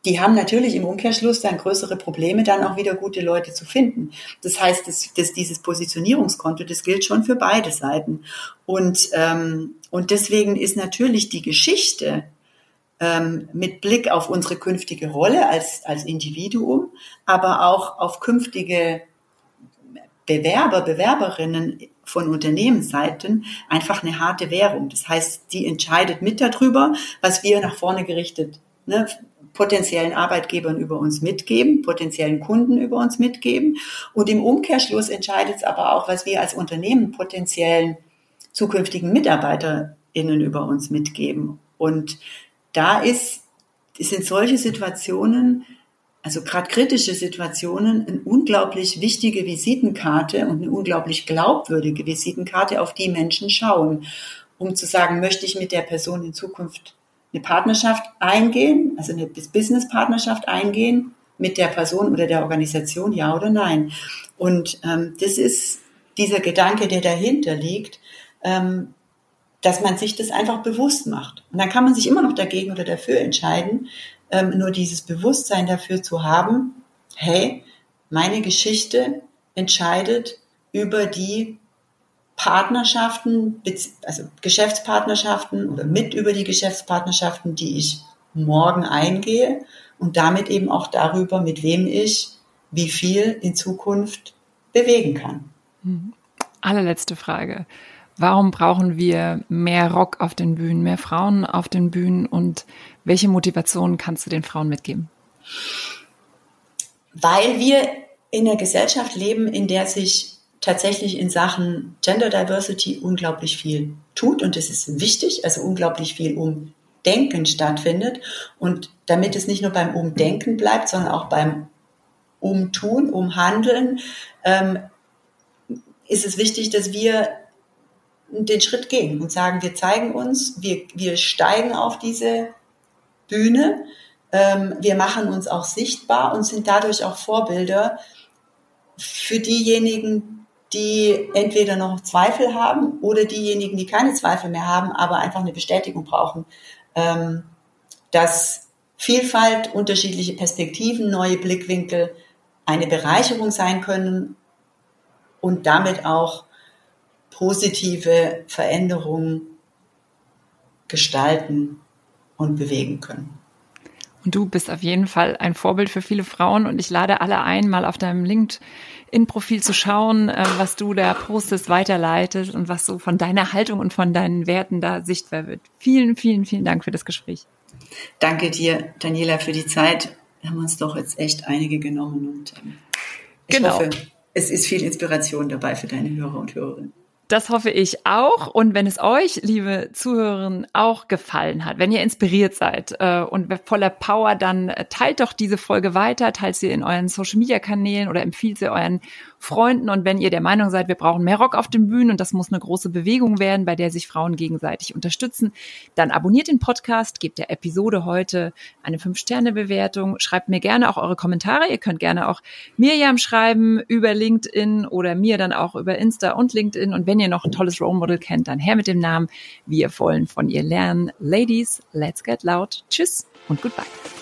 die haben natürlich im Umkehrschluss dann größere Probleme, dann auch wieder gute Leute zu finden. Das heißt, dass, dass dieses Positionierungskonto, das gilt schon für beide Seiten. Und, ähm, und deswegen ist natürlich die Geschichte, ähm, mit Blick auf unsere künftige Rolle als, als Individuum, aber auch auf künftige Bewerber, Bewerberinnen von Unternehmensseiten einfach eine harte Währung. Das heißt, die entscheidet mit darüber, was wir nach vorne gerichtet ne, potenziellen Arbeitgebern über uns mitgeben, potenziellen Kunden über uns mitgeben. Und im Umkehrschluss entscheidet es aber auch, was wir als Unternehmen potenziellen zukünftigen MitarbeiterInnen über uns mitgeben. Und da ist, sind solche Situationen, also gerade kritische Situationen, eine unglaublich wichtige Visitenkarte und eine unglaublich glaubwürdige Visitenkarte, auf die Menschen schauen, um zu sagen, möchte ich mit der Person in Zukunft eine Partnerschaft eingehen, also eine Business-Partnerschaft eingehen mit der Person oder der Organisation, ja oder nein. Und ähm, das ist dieser Gedanke, der dahinter liegt, ähm, dass man sich das einfach bewusst macht. Und dann kann man sich immer noch dagegen oder dafür entscheiden, ähm, nur dieses Bewusstsein dafür zu haben, hey, meine Geschichte entscheidet über die Partnerschaften, also Geschäftspartnerschaften oder mit über die Geschäftspartnerschaften, die ich morgen eingehe und damit eben auch darüber, mit wem ich wie viel in Zukunft bewegen kann. Mhm. Allerletzte Frage. Warum brauchen wir mehr Rock auf den Bühnen, mehr Frauen auf den Bühnen und welche Motivation kannst du den Frauen mitgeben? Weil wir in einer Gesellschaft leben, in der sich tatsächlich in Sachen Gender Diversity unglaublich viel tut und es ist wichtig, also unglaublich viel Umdenken stattfindet. Und damit es nicht nur beim Umdenken bleibt, sondern auch beim Umtun, Umhandeln, ähm, ist es wichtig, dass wir den Schritt gehen und sagen, wir zeigen uns, wir, wir steigen auf diese Bühne, ähm, wir machen uns auch sichtbar und sind dadurch auch Vorbilder für diejenigen, die entweder noch Zweifel haben oder diejenigen, die keine Zweifel mehr haben, aber einfach eine Bestätigung brauchen, ähm, dass Vielfalt, unterschiedliche Perspektiven, neue Blickwinkel eine Bereicherung sein können und damit auch positive Veränderungen gestalten und bewegen können. Und du bist auf jeden Fall ein Vorbild für viele Frauen und ich lade alle ein, mal auf deinem LinkedIn-Profil zu schauen, äh, was du da postest, weiterleitest und was so von deiner Haltung und von deinen Werten da sichtbar wird. Vielen, vielen, vielen Dank für das Gespräch. Danke dir, Daniela, für die Zeit. Wir haben uns doch jetzt echt einige genommen und ähm, ich genau. hoffe, es ist viel Inspiration dabei für deine Hörer und Hörerinnen. Das hoffe ich auch. Und wenn es euch, liebe Zuhörerinnen, auch gefallen hat, wenn ihr inspiriert seid äh, und voller Power, dann teilt doch diese Folge weiter, teilt sie in euren Social-Media-Kanälen oder empfiehlt sie euren Freunden. Und wenn ihr der Meinung seid, wir brauchen mehr Rock auf den Bühnen und das muss eine große Bewegung werden, bei der sich Frauen gegenseitig unterstützen, dann abonniert den Podcast, gebt der Episode heute eine 5-Sterne-Bewertung, schreibt mir gerne auch eure Kommentare. Ihr könnt gerne auch Mirjam schreiben über LinkedIn oder mir dann auch über Insta und LinkedIn. Und wenn ihr noch ein tolles Role Model kennt, dann her mit dem Namen. Wir wollen von ihr lernen. Ladies, let's get loud. Tschüss und goodbye.